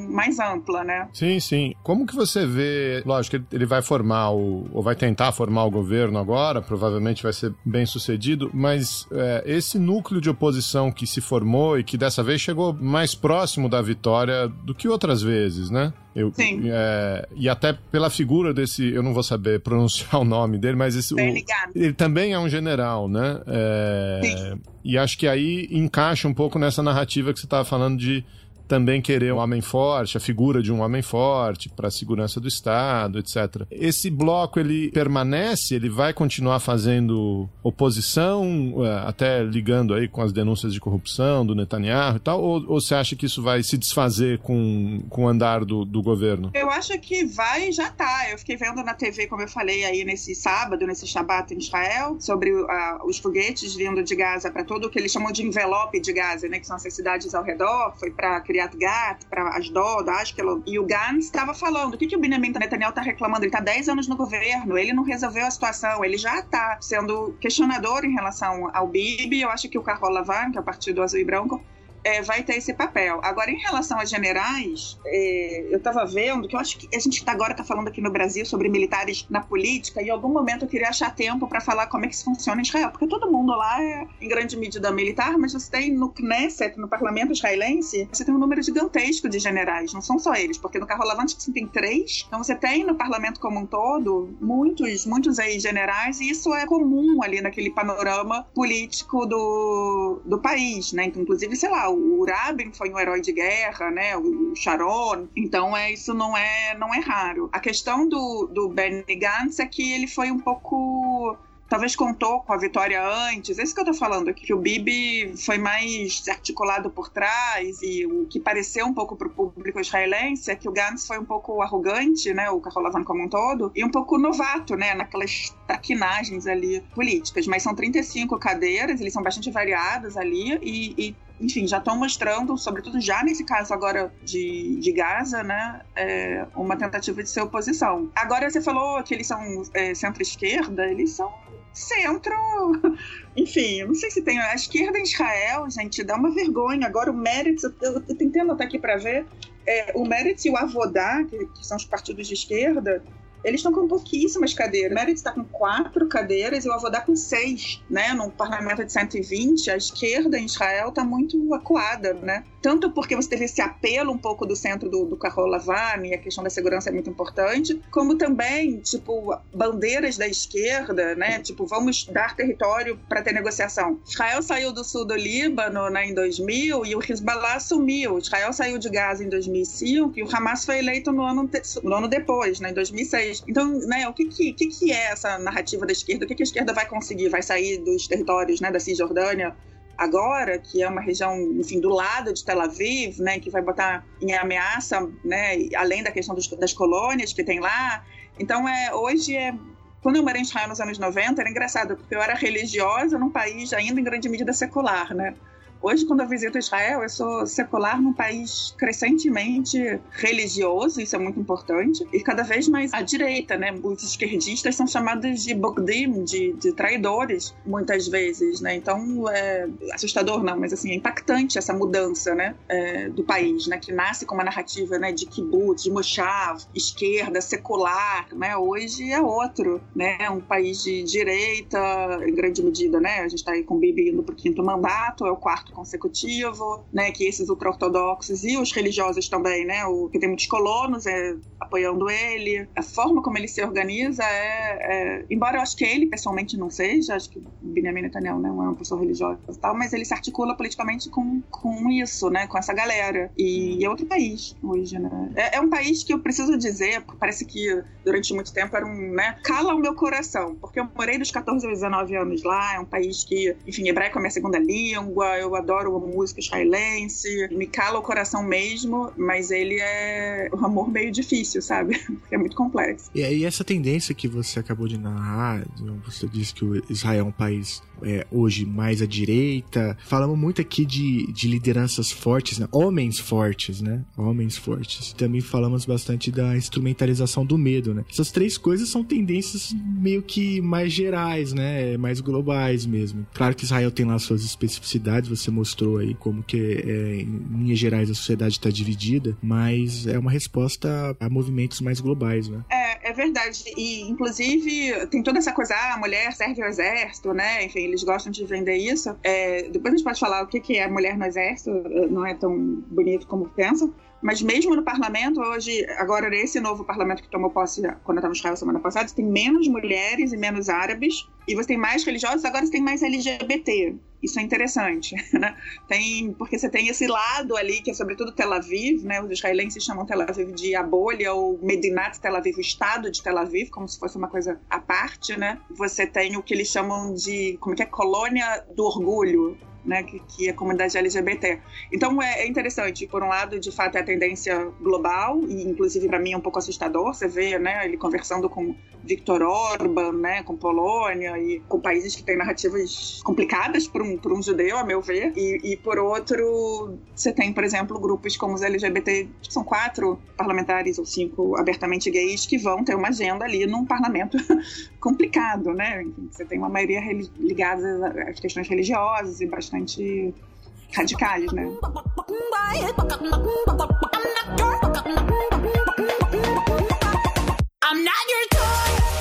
mais ampla, né? Sim, sim. Como que você vê, lógico, ele vai formar o, ou vai tentar formar o governo agora, provavelmente vai ser bem sucedido, mas é, esse núcleo de oposição que se formou e que dessa vez chegou mais próximo da vitória do que outras vezes, né? Eu, Sim. É, e até pela figura desse, eu não vou saber [LAUGHS] pronunciar o nome dele, mas esse, o, ele também é um general, né? É. E acho que aí encaixa um pouco nessa narrativa que você estava falando de também querer um homem forte, a figura de um homem forte para a segurança do Estado, etc. Esse bloco ele permanece, ele vai continuar fazendo oposição, é, até ligando aí com as denúncias de corrupção do Netanyahu e tal, ou, ou você acha que isso vai se desfazer com, com o andar do, do governo? Eu acho que vai já tá. Eu fiquei vendo na TV, como eu falei aí nesse sábado, nesse Shabat em Israel, sobre uh, os foguetes vindo de Gaza para todo o que eles chamam de envelope de Gaza, né, que são essas cidades ao redor, foi para Gat, para Asdod, Ashkelon, e o Gantz estava falando, o que, que o Benjamin Netanyahu está reclamando? Ele está 10 anos no governo, ele não resolveu a situação, ele já está sendo questionador em relação ao Bibi, eu acho que o Carola Van, que é o Partido Azul e Branco, é, vai ter esse papel. Agora, em relação a generais, é, eu estava vendo que eu acho que a gente tá agora está falando aqui no Brasil sobre militares na política, e em algum momento eu queria achar tempo para falar como é que isso funciona em Israel, porque todo mundo lá é, em grande medida, militar, mas você tem no Knesset, no parlamento israelense, você tem um número gigantesco de generais, não são só eles, porque no Carro Lavante você tem três, então você tem no parlamento como um todo muitos, muitos aí generais, e isso é comum ali naquele panorama político do, do país, né? Então, inclusive, sei lá, o Rabin foi um herói de guerra, né? O Sharon. Então é isso não é não é raro. A questão do, do Benny Gantz é que ele foi um pouco talvez contou com a vitória antes. É isso que eu tô falando, que o Bibi foi mais articulado por trás e o que pareceu um pouco pro público israelense é que o Gantz foi um pouco arrogante, né, o Carolavan como um todo, e um pouco novato, né, naquelas traquinagens ali políticas. Mas são 35 cadeiras, eles são bastante variados ali e, e enfim, já estão mostrando, sobretudo já nesse caso agora de, de Gaza, né, é, uma tentativa de ser oposição. Agora você falou que eles são é, centro-esquerda, eles são centro. [LAUGHS] Enfim, não sei se tem. A esquerda em Israel, gente, dá uma vergonha. Agora o Meretz, eu, eu, tentei anotar aqui para ver. É, o Meretz e o Avodá, que, que são os partidos de esquerda, eles estão com pouquíssimas cadeiras. Meredith está com quatro cadeiras e o Avodá com seis, né? Num parlamento de 120, a esquerda em Israel está muito acuada, né? Tanto porque você teve esse apelo um pouco do centro do, do Carol Lavani, a questão da segurança é muito importante, como também, tipo, bandeiras da esquerda, né? Tipo, vamos dar território para ter negociação. Israel saiu do sul do Líbano né, em 2000 e o Hezbollah assumiu. Israel saiu de Gaza em 2005 e o Hamas foi eleito no ano, no ano depois, né, em 2006. Então, né, o que que, que, que é essa narrativa da esquerda? O que, que a esquerda vai conseguir? Vai sair dos territórios né, da Cisjordânia agora, que é uma região, enfim, do lado de Tel Aviv, né, que vai botar em ameaça, né, além da questão dos, das colônias que tem lá. Então, é, hoje é quando eu morei em Israel nos anos 90, era engraçado, porque eu era religiosa num país ainda em grande medida secular, né? Hoje, quando eu visito Israel, eu sou secular num país crescentemente religioso, isso é muito importante, e cada vez mais à direita, né? Os esquerdistas são chamados de bogdim, de, de traidores, muitas vezes, né? Então, é assustador não, mas assim, é impactante essa mudança, né? É, do país, né? Que nasce com uma narrativa, né? De kibbutz, de moshav, esquerda, secular, né? Hoje é outro, né? Um país de direita, em grande medida, né? A gente tá aí com o Bibi indo pro quinto mandato, é o quarto consecutivo, né, que esses ultra-ortodoxos e os religiosos também, né, o, que tem muitos colonos é, apoiando ele. A forma como ele se organiza é, é, Embora eu acho que ele pessoalmente não seja, acho que Benjamin Netanyahu não é uma pessoa religiosa e tal, mas ele se articula politicamente com, com isso, né, com essa galera. E é outro país hoje, né. É, é um país que eu preciso dizer, parece que durante muito tempo era um, né, cala o meu coração, porque eu morei dos 14 aos 19 anos lá, é um país que, enfim, hebraico é minha segunda língua, eu adoro a música israelense, me cala o coração mesmo, mas ele é um amor meio difícil, sabe? [LAUGHS] Porque é muito complexo. E aí essa tendência que você acabou de narrar, você disse que o Israel é um país é, hoje mais à direita. Falamos muito aqui de, de lideranças fortes, né? Homens fortes, né? Homens fortes. Também falamos bastante da instrumentalização do medo, né? Essas três coisas são tendências meio que mais gerais, né? Mais globais mesmo. Claro que Israel tem lá suas especificidades, você mostrou aí como que é, em linhas gerais a sociedade está dividida, mas é uma resposta a movimentos mais globais, né? É, é verdade. E, inclusive, tem toda essa coisa, ah, a mulher serve ao exército, né? Enfim, eles gostam de vender isso. É, depois a gente pode falar o que, que é mulher no exército, não é tão bonito como pensam. Mas mesmo no parlamento, hoje, agora nesse novo parlamento que tomou posse quando eu estava Israel semana passada, tem menos mulheres e menos árabes, e você tem mais religiosos, agora você tem mais LGBT. Isso é interessante, [LAUGHS] né? Tem, porque você tem esse lado ali, que é sobretudo Tel Aviv, né? Os israelenses chamam Tel Aviv de a bolha ou Medinat Tel Aviv, o estado de Tel Aviv, como se fosse uma coisa à parte, né? Você tem o que eles chamam de, como que é, colônia do orgulho, né, que, que a comunidade LGBT. Então é, é, interessante, por um lado, de fato é a tendência global e inclusive para mim é um pouco assustador. Você vê, né, ele conversando com Viktor Orban, né, com Polônia e com países que têm narrativas complicadas para um, um judeu, a meu ver. E, e, por outro, você tem, por exemplo, grupos como os LGBT, que são quatro parlamentares ou cinco abertamente gays que vão ter uma agenda ali num parlamento [LAUGHS] complicado, né? Você tem uma maioria ligada às questões religiosas e bastante radicais, né? I'm not your escola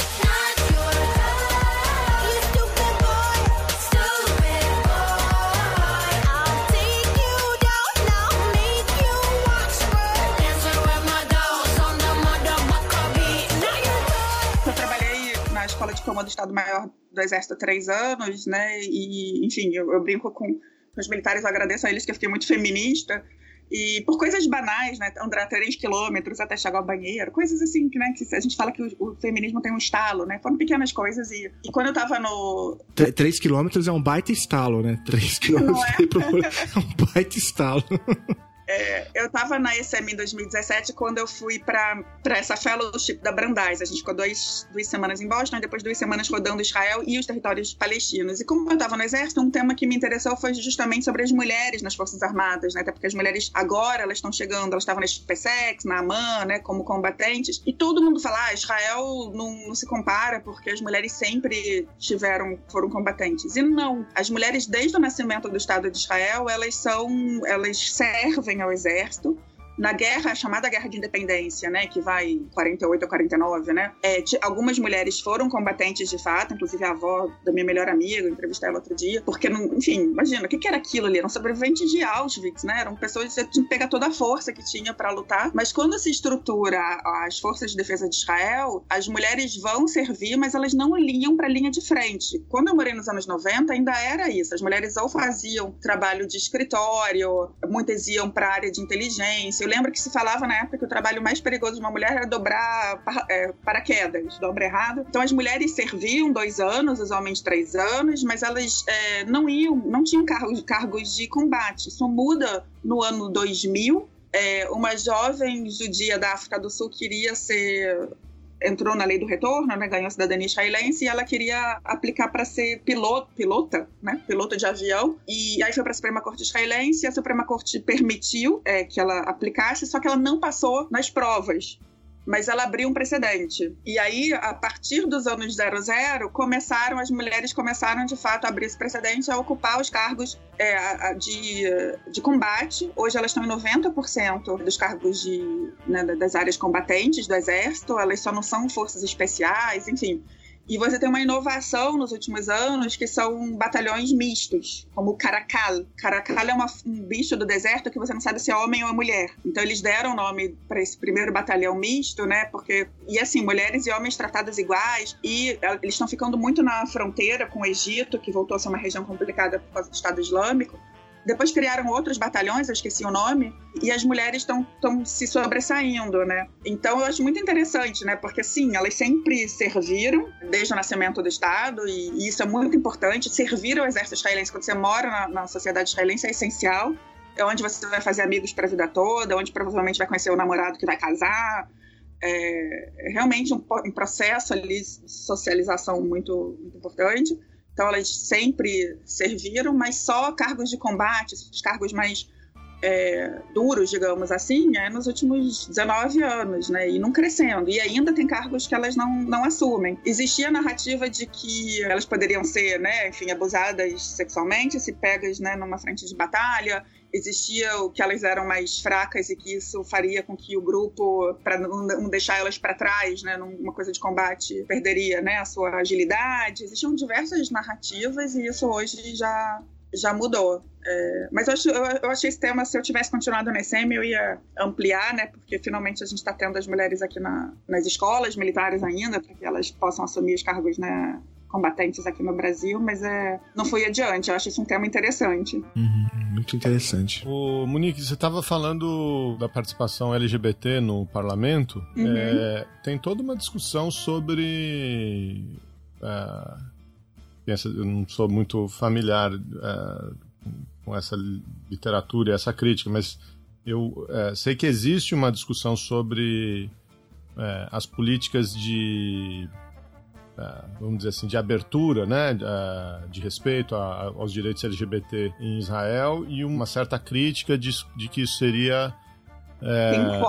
de diploma do Estado-Maior do Exército há três anos, né? E, enfim, eu, eu brinco com, os militares, eu agradeço a eles que eu fiquei muito feminista. E por coisas banais, né? Andar três quilômetros até chegar ao banheiro, coisas assim, né? Que a gente fala que o, o feminismo tem um estalo, né? Foram pequenas coisas. E, e quando eu tava no. três quilômetros é um baita estalo, né? Três quilômetros é? [LAUGHS] é um baita estalo. [LAUGHS] É, eu estava na ESM em 2017 quando eu fui para essa fellowship da Brandeis. A gente ficou dois, duas semanas em Boston e depois duas semanas rodando Israel e os territórios palestinos. E como eu estava no exército, um tema que me interessou foi justamente sobre as mulheres nas Forças Armadas, né? Até porque as mulheres agora elas estão chegando, elas estavam na SpaceX, na AMAN, né? Como combatentes. E todo mundo fala, ah, Israel não, não se compara porque as mulheres sempre tiveram, foram combatentes. E não. As mulheres, desde o nascimento do Estado de Israel, elas são, elas servem ao exército na guerra, a chamada Guerra de Independência, né, que vai 48 ou 49, né, é, algumas mulheres foram combatentes de fato, inclusive a avó da minha melhor amiga, entrevistei ela outro dia, porque, não, enfim, imagina, o que, que era aquilo ali? Eram sobreviventes de Auschwitz, né, eram pessoas que tinham que pegar toda a força que tinha para lutar, mas quando se estrutura as forças de defesa de Israel, as mulheres vão servir, mas elas não iam para a linha de frente. Quando eu morei nos anos 90, ainda era isso, as mulheres ou faziam trabalho de escritório, muitas iam para a área de inteligência, lembro que se falava na época que o trabalho mais perigoso de uma mulher era dobrar é, paraquedas, dobra errado. Então as mulheres serviam dois anos, os homens três anos, mas elas é, não iam, não tinham cargos, cargos de combate. Isso muda no ano 2000. É, uma jovem judia da África do Sul queria ser entrou na lei do retorno, né, ganhou a cidadania israelense e ela queria aplicar para ser piloto, pilota, né, piloto de avião. E aí foi para a Suprema Corte israelense e a Suprema Corte permitiu é, que ela aplicasse, só que ela não passou nas provas mas ela abriu um precedente. E aí, a partir dos anos 00, começaram, as mulheres começaram de fato a abrir esse precedente a ocupar os cargos é, de, de combate. Hoje elas estão em 90% dos cargos de, né, das áreas combatentes do exército, elas só não são forças especiais, enfim. E você tem uma inovação nos últimos anos que são batalhões mistos, como o Caracal. Caracal é uma, um bicho do deserto que você não sabe se é homem ou é mulher. Então eles deram o nome para esse primeiro batalhão misto, né? Porque e assim mulheres e homens tratados iguais e eles estão ficando muito na fronteira com o Egito, que voltou a ser uma região complicada por causa do Estado Islâmico. Depois criaram outros batalhões, eu esqueci o nome, e as mulheres estão se sobressaindo, né? Então eu acho muito interessante, né? Porque sim, elas sempre serviram desde o nascimento do Estado, e, e isso é muito importante. Servir ao exército israelense quando você mora na, na sociedade israelense é essencial. É onde você vai fazer amigos para a vida toda, onde provavelmente vai conhecer o namorado que vai casar. É, é realmente um, um processo ali de socialização muito, muito importante. Então elas sempre serviram, mas só cargos de combate, os cargos mais é, duros, digamos assim, é nos últimos 19 anos, né? E não crescendo. E ainda tem cargos que elas não, não assumem. Existia a narrativa de que elas poderiam ser, né, enfim, abusadas sexualmente, se pegas né, numa frente de batalha existia o que elas eram mais fracas e que isso faria com que o grupo, para não deixar elas para trás, né, numa coisa de combate, perderia né, a sua agilidade. Existiam diversas narrativas e isso hoje já já mudou. É, mas eu, acho, eu, eu, achei esse tema, se eu tivesse continuado na SM, eu ia ampliar, né? Porque finalmente a gente está tendo as mulheres aqui na, nas escolas militares ainda, para que elas possam assumir os cargos né, combatentes aqui no Brasil, mas é, não foi adiante. Eu acho isso um tema interessante. Uhum, muito interessante. O Monique, você estava falando da participação LGBT no parlamento. Uhum. É, tem toda uma discussão sobre. É, eu não sou muito familiar é, com essa literatura e essa crítica, mas eu é, sei que existe uma discussão sobre é, as políticas de vamos dizer assim, de abertura, né, de, é, respeito aos direitos LGBT em Israel e uma certa crítica de, de que isso seria é,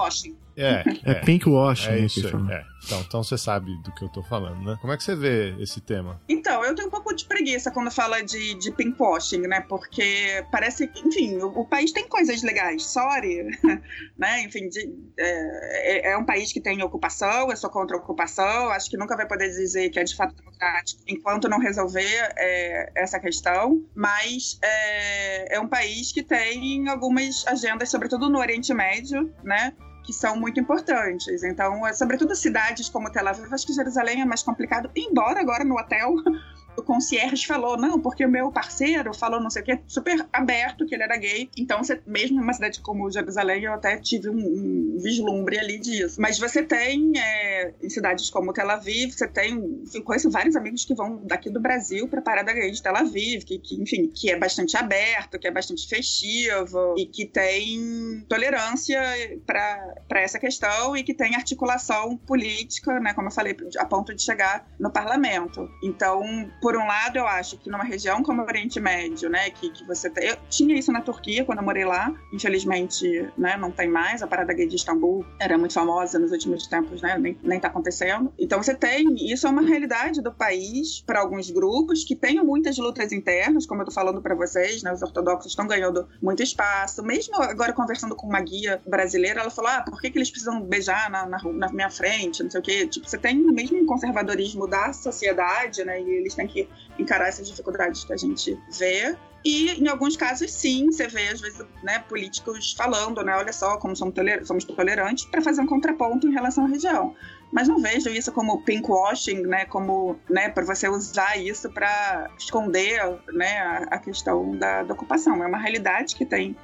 é, é, é pinkwashing. É isso aí, é. Então, então você sabe do que eu tô falando, né? Como é que você vê esse tema? Então, eu tenho um pouco de preguiça quando fala de, de pinkwashing, né? Porque parece que, enfim, o, o, país tem coisas legais, sorry, [LAUGHS] né? Enfim, de, é, é, um país que tem ocupação, eu sou contra a ocupação, acho que nunca vai poder dizer que é de fato democrático enquanto não resolver é, essa questão, mas é, é um país que tem algumas agendas, sobretudo no Oriente Médio, né? Que são muito importantes. Então, é, sobretudo cidades como Tel Aviv, acho que Jerusalém é mais complicado, embora agora no hotel [LAUGHS] o concierge falou, não, porque o meu parceiro falou não sei o que, super aberto que ele era gay. Então, você, mesmo numa cidade como Jerusalém, eu até tive um, um vislumbre ali disso. Mas você tem, é, em cidades como Tel Aviv, você tem, eu conheço vários amigos que vão daqui do Brasil para a Parada Gay de Tel Aviv, que, que, enfim, que é bastante aberto, que é bastante festivo e que tem tolerância para essa questão e que tem articulação política, né, como eu falei, a ponto de chegar no parlamento. Então, por um lado, eu acho que numa região como o Oriente Médio, né, que, que você eu tinha isso na Turquia quando eu morei lá, infelizmente, né, não tem mais, a parada gay de Istambul era muito famosa nos últimos tempos, né, nem, nem tá acontecendo. Então você tem, isso é uma realidade do país para alguns grupos que têm muitas lutas internas, como eu tô falando para vocês, né, os ortodoxos estão ganhando muito espaço, mesmo agora conversando com uma guia brasileira, ela falou, ah, por que, que eles precisam beijar na, na, na minha frente, não sei o quê, tipo, você tem mesmo um conservadorismo da sociedade, né, e eles têm que encarar essas dificuldades que a gente vê. E em alguns casos, sim, você vê, às vezes, né, políticos falando, né, olha só como somos, toler somos tolerantes, para fazer um contraponto em relação à região. Mas não vejo isso como pinkwashing, né, como, né, para você usar isso para esconder, né, a, questão da, da, ocupação. É uma realidade que tem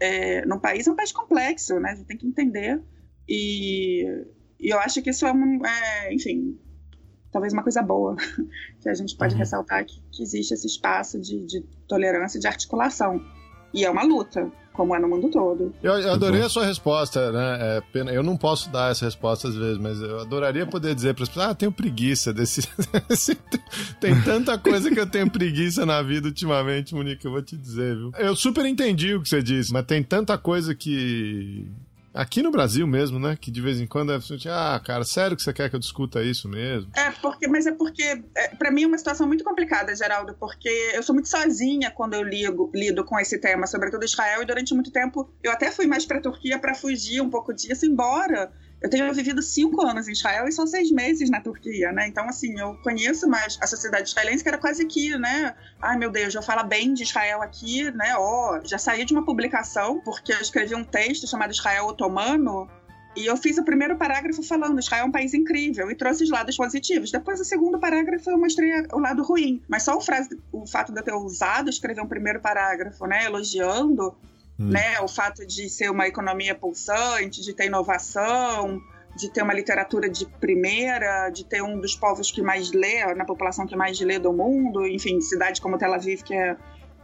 é, no país, é um país complexo, né, gente tem que entender. E, e eu acho que isso é, um, é enfim, talvez uma coisa boa, [LAUGHS] que a gente pode uhum. ressaltar que, que, existe esse espaço de, de tolerância e de articulação. E é uma luta, como é no mundo todo. Eu, eu adorei a sua resposta, né? É pena, eu não posso dar essa resposta às vezes, mas eu adoraria poder dizer para as pessoas: ah, tenho preguiça [LAUGHS] desse. tem tanta coisa que eu tenho preguiça na vida ultimamente, Monique, eu vou te dizer, viu? Eu super entendi o que você disse, mas tem tanta coisa que Aqui no Brasil mesmo, né? Que de vez em quando é assim, ah, cara, sério que você quer que eu discuta isso mesmo? É, porque, mas é porque, é, para mim é uma situação muito complicada, Geraldo, porque eu sou muito sozinha quando eu ligo, lido com esse tema, sobretudo Israel, e durante muito tempo eu até fui mais pra Turquia para fugir um pouco disso, embora eu tenho vivido cinco anos em Israel e só seis meses na Turquia, né? Então, assim, eu conheço mais a sociedade israelense, que era quase aqui, né? Ai, meu Deus, eu falo bem de Israel aqui, né? Ó, oh, já saí de uma publicação, porque eu escrevi um texto chamado Israel Otomano, e eu fiz o primeiro parágrafo falando Israel é um país incrível e trouxe os lados positivos. Depois, o segundo parágrafo, eu mostrei o lado ruim. Mas só o, frase, o fato de eu ter usado escrever um primeiro parágrafo, né, elogiando, Hum. Né? O fato de ser uma economia pulsante, de ter inovação, de ter uma literatura de primeira, de ter um dos povos que mais lê, na população que mais lê do mundo, enfim, cidade como Tel Aviv, que é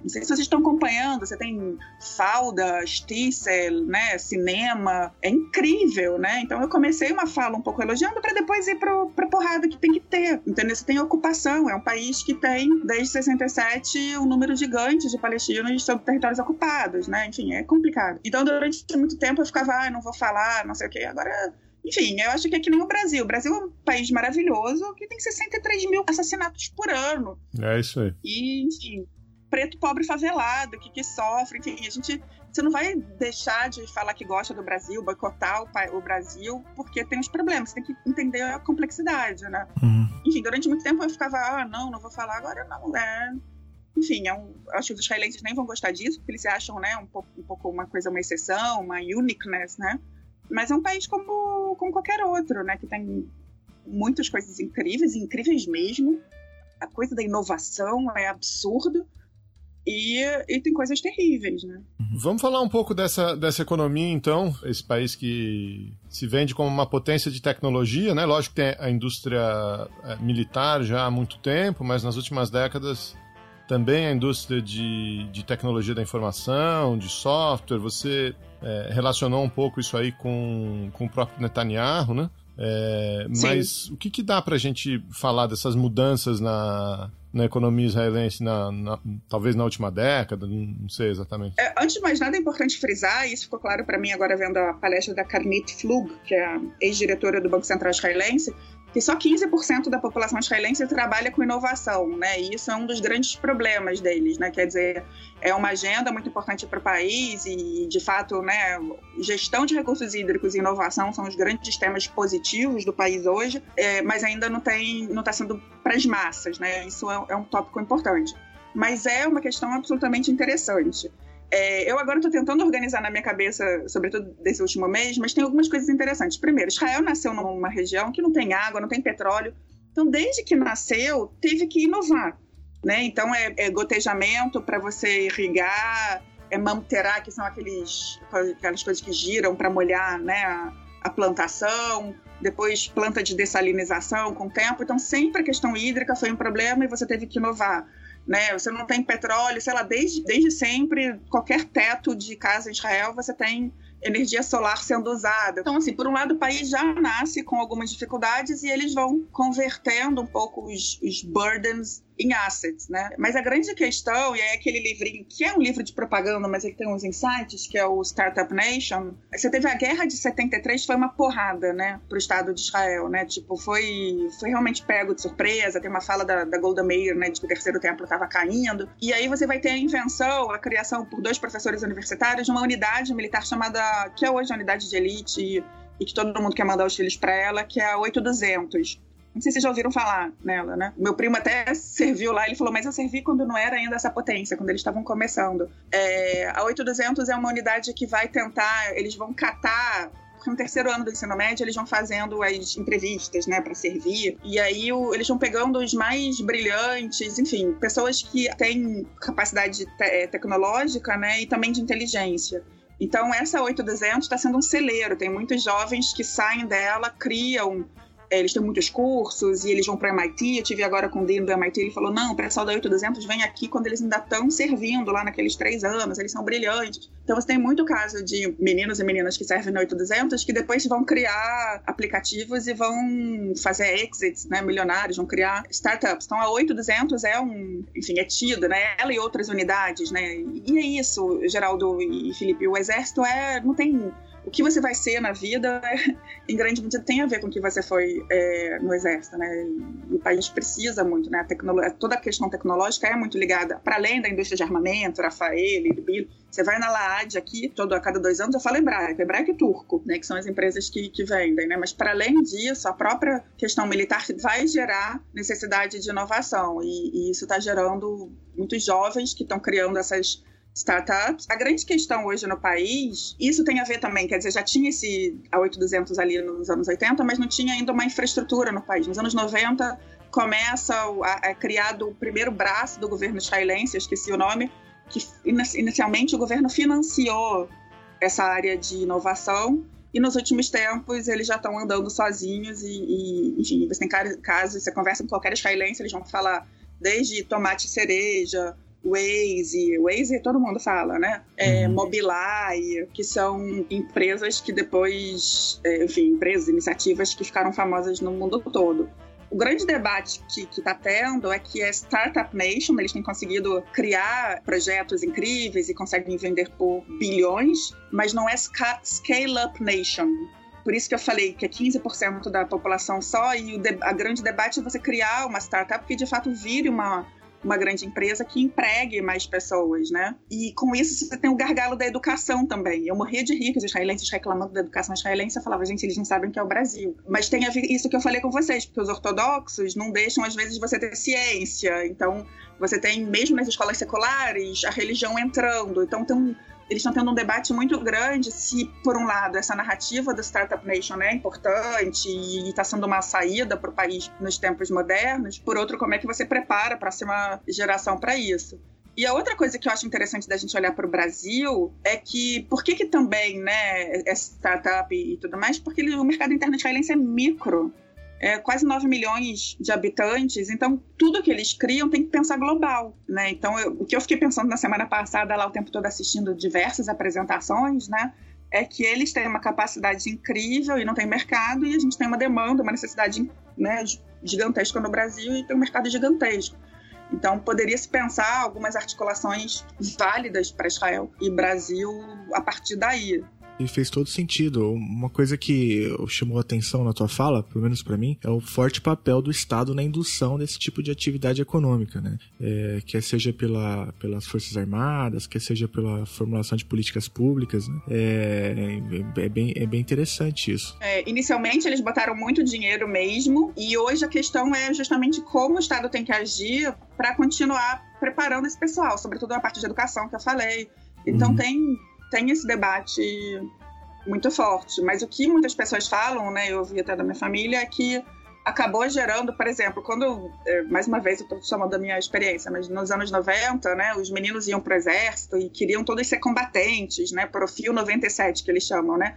não sei se vocês estão acompanhando, você tem Falda, Stissel, né, cinema, é incrível, né? Então eu comecei uma fala um pouco elogiando para depois ir pro, pra porrada que tem que ter, entendeu? Você tem ocupação, é um país que tem, desde 67, um número gigante de palestinos sob territórios ocupados, né? Enfim, é complicado. Então durante muito tempo eu ficava, ah, não vou falar, não sei o quê, agora enfim, eu acho que é que nem o Brasil. O Brasil é um país maravilhoso que tem 63 mil assassinatos por ano. É isso aí. E, enfim, preto pobre favelado, que, que sofre, enfim, a gente. Você não vai deixar de falar que gosta do Brasil, boicotar o, o Brasil, porque tem os problemas. Você tem que entender a complexidade, né? Uhum. Enfim, durante muito tempo eu ficava, ah, não, não vou falar, agora não, é. enfim, é um, acho que os israelenses nem vão gostar disso, porque eles acham, né, um pouco, um pouco uma coisa, uma exceção, uma uniqueness, né? Mas é um país como, como qualquer outro, né? Que tem muitas coisas incríveis, incríveis mesmo. A coisa da inovação é absurdo. E, e, tem coisas terríveis, né? Vamos falar um pouco dessa, dessa economia, então. Esse país que se vende como uma potência de tecnologia, né? Lógico que tem a indústria é, militar já há muito tempo, mas nas últimas décadas também a indústria de, de tecnologia da informação, de software. Você é, relacionou um pouco isso aí com, com o próprio Netanyahu, né? É, mas o que, que dá para a gente falar dessas mudanças na, na economia israelense, na, na, talvez na última década? Não sei exatamente. É, antes de mais nada, é importante frisar, e isso ficou claro para mim agora vendo a palestra da Karnit Flug, que é a ex-diretora do Banco Central israelense, que só 15% da população israelense trabalha com inovação, né? E isso é um dos grandes problemas deles, né? Quer dizer, é uma agenda muito importante para o país e, de fato, né, gestão de recursos hídricos e inovação são os grandes temas positivos do país hoje, é, mas ainda não tem, não está sendo para as massas, né? Isso é, é um tópico importante. Mas é uma questão absolutamente interessante. É, eu agora estou tentando organizar na minha cabeça, sobretudo desse último mês, mas tem algumas coisas interessantes. Primeiro, Israel nasceu numa região que não tem água, não tem petróleo. Então, desde que nasceu, teve que inovar. Né? Então, é, é gotejamento para você irrigar, é mamterá, que são aqueles, aquelas coisas que giram para molhar né, a, a plantação depois planta de dessalinização com o tempo. Então, sempre a questão hídrica foi um problema e você teve que inovar né? Você não tem petróleo, sei lá, desde, desde sempre, qualquer teto de casa em Israel, você tem energia solar sendo usada. Então, assim, por um lado, o país já nasce com algumas dificuldades e eles vão convertendo um pouco os, os burdens em assets, né? Mas a grande questão, e é aquele livrinho, que é um livro de propaganda, mas ele tem uns insights, que é o Startup Nation. Você teve a guerra de 73, foi uma porrada, né, pro Estado de Israel, né? Tipo, foi, foi realmente pego de surpresa. Tem uma fala da, da Golda Meir, né, de que o terceiro templo estava caindo. E aí você vai ter a invenção, a criação por dois professores universitários de uma unidade militar chamada, que é hoje a unidade de elite, e, e que todo mundo quer mandar os filhos para ela, que é a 8200 não sei se vocês já ouviram falar nela, né? Meu primo até [LAUGHS] serviu lá, ele falou, mas eu servi quando não era ainda essa potência, quando eles estavam começando. É, a 8200 é uma unidade que vai tentar, eles vão catar no terceiro ano do ensino médio, eles vão fazendo as entrevistas, né, para servir. E aí o, eles vão pegando os mais brilhantes, enfim, pessoas que têm capacidade te é, tecnológica, né, e também de inteligência. Então, essa 8200 está sendo um celeiro. Tem muitos jovens que saem dela, criam eles têm muitos cursos e eles vão para MIT. Eu tive agora com o Dean do MIT, ele falou: não, o pessoal da 8200 vem aqui quando eles ainda estão servindo lá naqueles três anos, eles são brilhantes. Então você tem muito caso de meninos e meninas que servem na 8200 que depois vão criar aplicativos e vão fazer exits, né, milionários, vão criar startups. Então a 8200 é um, enfim, é tida, né, ela e outras unidades, né. E é isso, Geraldo e Felipe, o exército é, não tem o que você vai ser na vida, [LAUGHS] em grande medida, tem a ver com o que você foi é, no exército, né? E o país precisa muito, né? A toda a questão tecnológica é muito ligada, para além da indústria de armamento, Rafael, Libil, você vai na Laad aqui, todo a cada dois anos eu falo hebraico, hebraico e turco, né? Que são as empresas que, que vendem, né? Mas para além disso, a própria questão militar vai gerar necessidade de inovação e, e isso está gerando muitos jovens que estão criando essas startups. A grande questão hoje no país, isso tem a ver também, quer dizer, já tinha esse a 8200 ali nos anos 80, mas não tinha ainda uma infraestrutura no país. Nos anos 90 começa a, a criado o primeiro braço do governo israelense, esqueci o nome, que inicialmente o governo financiou essa área de inovação e nos últimos tempos eles já estão andando sozinhos e, e, enfim, você tem casos, você conversa com qualquer israelense, eles vão falar desde tomate cereja, Waze, Waze todo mundo fala, né? É, uhum. Mobileye, que são empresas que depois, é, enfim, empresas, iniciativas que ficaram famosas no mundo todo. O grande debate que está tendo é que a Startup Nation, eles têm conseguido criar projetos incríveis e conseguem vender por bilhões, mas não é Scale-Up Nation. Por isso que eu falei que é 15% da população só, e o a grande debate é você criar uma startup que de fato vire uma, uma grande empresa que empregue mais pessoas, né? E com isso você tem o gargalo da educação também. Eu morria de rir que os israelenses reclamando da educação israelense, eu falava, gente, eles não sabem o que é o Brasil. Mas tem a ver isso que eu falei com vocês, porque os ortodoxos não deixam, às vezes, você ter ciência. Então, você tem, mesmo nas escolas seculares, a religião entrando. Então, tem um eles estão tendo um debate muito grande se, por um lado, essa narrativa do Startup Nation é importante e está sendo uma saída para o país nos tempos modernos, por outro, como é que você prepara a próxima geração para isso. E a outra coisa que eu acho interessante da gente olhar para o Brasil é que, por que que também, né, é startup e tudo mais? Porque o mercado interno israelense é micro é, quase 9 milhões de habitantes, então tudo que eles criam tem que pensar global, né? Então, eu, o que eu fiquei pensando na semana passada, lá o tempo todo assistindo diversas apresentações, né? É que eles têm uma capacidade incrível e não tem mercado, e a gente tem uma demanda, uma necessidade né, gigantesca no Brasil e tem um mercado gigantesco. Então, poderia se pensar algumas articulações válidas para Israel e Brasil a partir daí. E fez todo sentido. Uma coisa que chamou atenção na tua fala, pelo menos para mim, é o forte papel do Estado na indução desse tipo de atividade econômica, né? É, quer seja pela, pelas Forças Armadas, quer seja pela formulação de políticas públicas, né? É, é, bem, é bem interessante isso. É, inicialmente eles botaram muito dinheiro mesmo, e hoje a questão é justamente como o Estado tem que agir para continuar preparando esse pessoal, sobretudo na parte de educação que eu falei. Então uhum. tem tem esse debate muito forte. Mas o que muitas pessoas falam, né, eu ouvi até da minha família, é que acabou gerando, por exemplo, quando, é, mais uma vez eu estou chamando da minha experiência, mas nos anos 90, né, os meninos iam para o exército e queriam todos ser combatentes, né, profil 97 que eles chamam, né,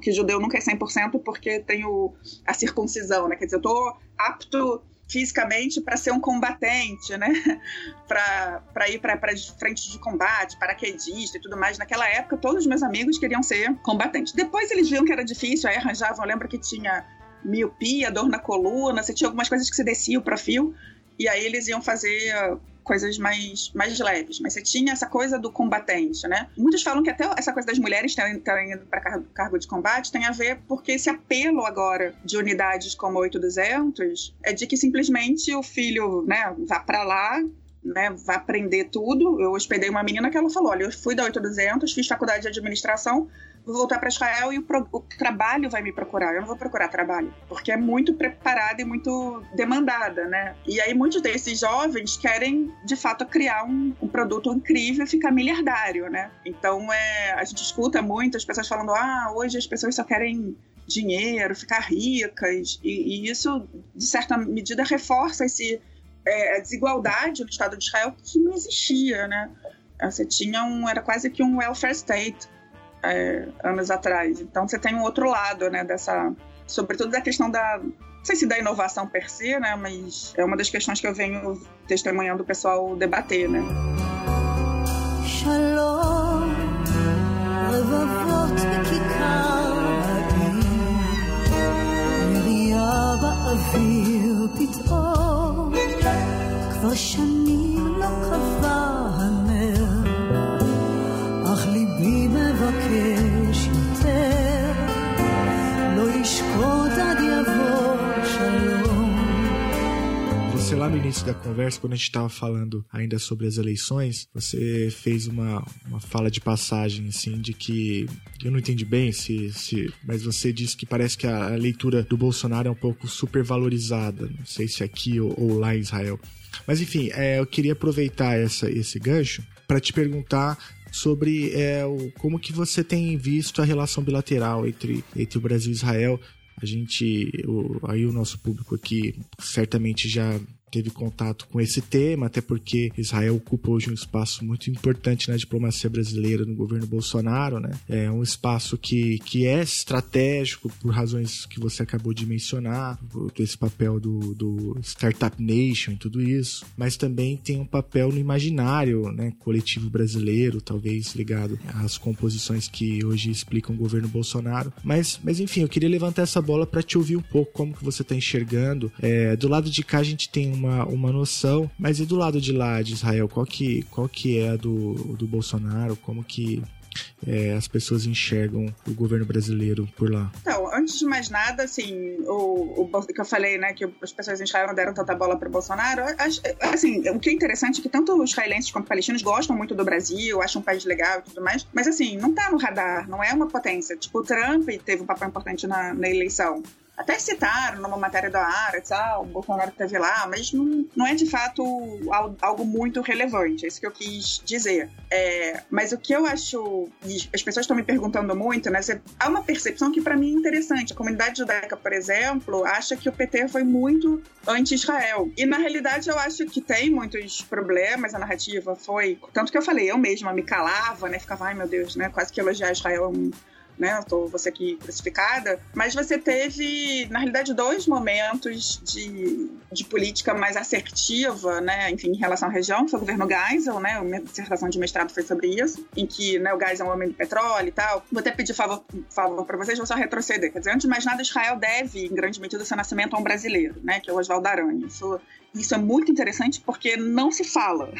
que judeu nunca é 100% porque tem o, a circuncisão, né, quer dizer, eu estou apto fisicamente para ser um combatente, né? [LAUGHS] para ir para frente de combate, paraquedista e tudo mais. Naquela época, todos os meus amigos queriam ser combatentes. Depois eles viram que era difícil, aí arranjavam. Eu lembro que tinha miopia, dor na coluna, você tinha algumas coisas que você descia o perfil, e aí eles iam fazer coisas mais, mais leves. Mas você tinha essa coisa do combatente, né? Muitos falam que até essa coisa das mulheres estarem indo para cargo, de combate tem a ver porque esse apelo agora de unidades como 8200 é de que simplesmente o filho, né, vá para lá né, vai aprender tudo. Eu hospedei uma menina que ela falou: olha, eu fui da 8200, fiz faculdade de administração, vou voltar para Israel e o, pro, o, trabalho vai me procurar. Eu não vou procurar trabalho, porque é muito preparada e muito demandada, né? E aí muitos desses jovens querem, de fato, criar um, um produto incrível e ficar miliardário, né? Então, é, a gente escuta muito as pessoas falando: ah, hoje as pessoas só querem dinheiro, ficar ricas, e, e isso, de certa medida, reforça esse é, a desigualdade no Estado de Israel que não existia, né? Você tinha um, era quase que um welfare state é, anos atrás. Então você tem um outro lado, né? Dessa, sobretudo da questão da, não sei se da inovação per se, né? Mas é uma das questões que eu venho testemunhando o pessoal debater, né? Shalom, כבר שנים לא קבע Você lá no início da conversa, quando a gente estava falando ainda sobre as eleições, você fez uma, uma fala de passagem, assim, de que eu não entendi bem se, se. Mas você disse que parece que a, leitura do Bolsonaro é um pouco supervalorizada. Não sei se aqui ou, ou lá em Israel. Mas enfim, é, eu queria aproveitar essa, esse gancho para te perguntar sobre é, o, como que você tem visto a relação bilateral entre, entre o Brasil e Israel. A gente, o, aí o nosso público aqui certamente já teve contato com esse tema, até porque Israel ocupa hoje um espaço muito importante na diplomacia brasileira no governo Bolsonaro, né? É um espaço que, que é estratégico por razões que você acabou de mencionar, esse papel do, do Startup Nation e tudo isso, mas também tem um papel no imaginário, né, coletivo brasileiro, talvez ligado às composições que hoje explicam o governo Bolsonaro. Mas, mas enfim, eu queria levantar essa bola para te ouvir um pouco como que você está enxergando. É, do lado de cá a gente tem uma, uma noção. Mas e do lado de lá de Israel, qual que, qual que é a do, do Bolsonaro? Como que é, as pessoas enxergam o governo brasileiro por lá? Então, antes de mais nada, assim, o, o que eu falei, né, que as pessoas em Israel não deram tanta bola para Bolsonaro, assim, o que é interessante é que tanto os israelenses quanto os palestinos gostam muito do Brasil, acham um país legal e tudo mais, mas assim, não tá no radar, não é uma potência. Tipo, o Trump teve um papel importante na, na eleição até citaram numa matéria da área, tal, o Bolsonaro esteve lá, mas não, não é de fato algo muito relevante, é isso que eu quis dizer. É, mas o que eu acho, e as pessoas estão me perguntando muito, né? Há uma percepção que para mim é interessante. A comunidade judaica, por exemplo, acha que o PT foi muito anti-Israel. E na realidade eu acho que tem muitos problemas, a narrativa foi. Tanto que eu falei, eu mesma me calava, né? Ficava, ai meu Deus, né? Quase que elogiar Israel é um né? Tô você aqui crucificada. Mas você teve, na realidade, dois momentos de, de política mais assertiva, né? Enfim, em relação à região, foi o governo Geisel, né? A minha dissertação de mestrado foi sobre isso, em que né, o Geisel é um homem do petróleo e tal. Vou até pedir favor, favor para vocês, vou só retroceder. Quer dizer, antes de mais nada, Israel deve, em grande medida, seu nascimento a um brasileiro, né? Que é o Oswaldo Aranha. Isso, isso é muito interessante porque não se fala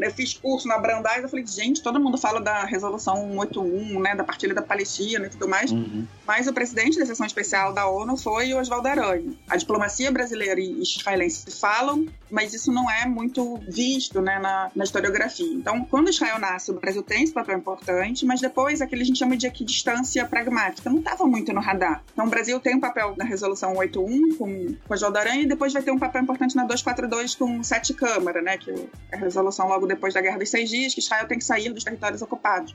eu fiz curso na Brandeis, eu falei, gente, todo mundo fala da resolução 181, né, da partilha da Palestina e tudo mais, uhum. mas o presidente da sessão especial da ONU foi o Oswaldo Aranha. A diplomacia brasileira e israelense falam, mas isso não é muito visto, né, na, na historiografia. Então, quando Israel nasce, o Brasil tem esse papel importante, mas depois aquele a gente chama de equidistância pragmática, não estava muito no radar. Então, o Brasil tem um papel na resolução 181 com, com Oswaldo Aranha e depois vai ter um papel importante na 242 com sete câmara, né, que é a resolução logo depois da Guerra dos Seis Dias, que Israel tem que sair dos territórios ocupados.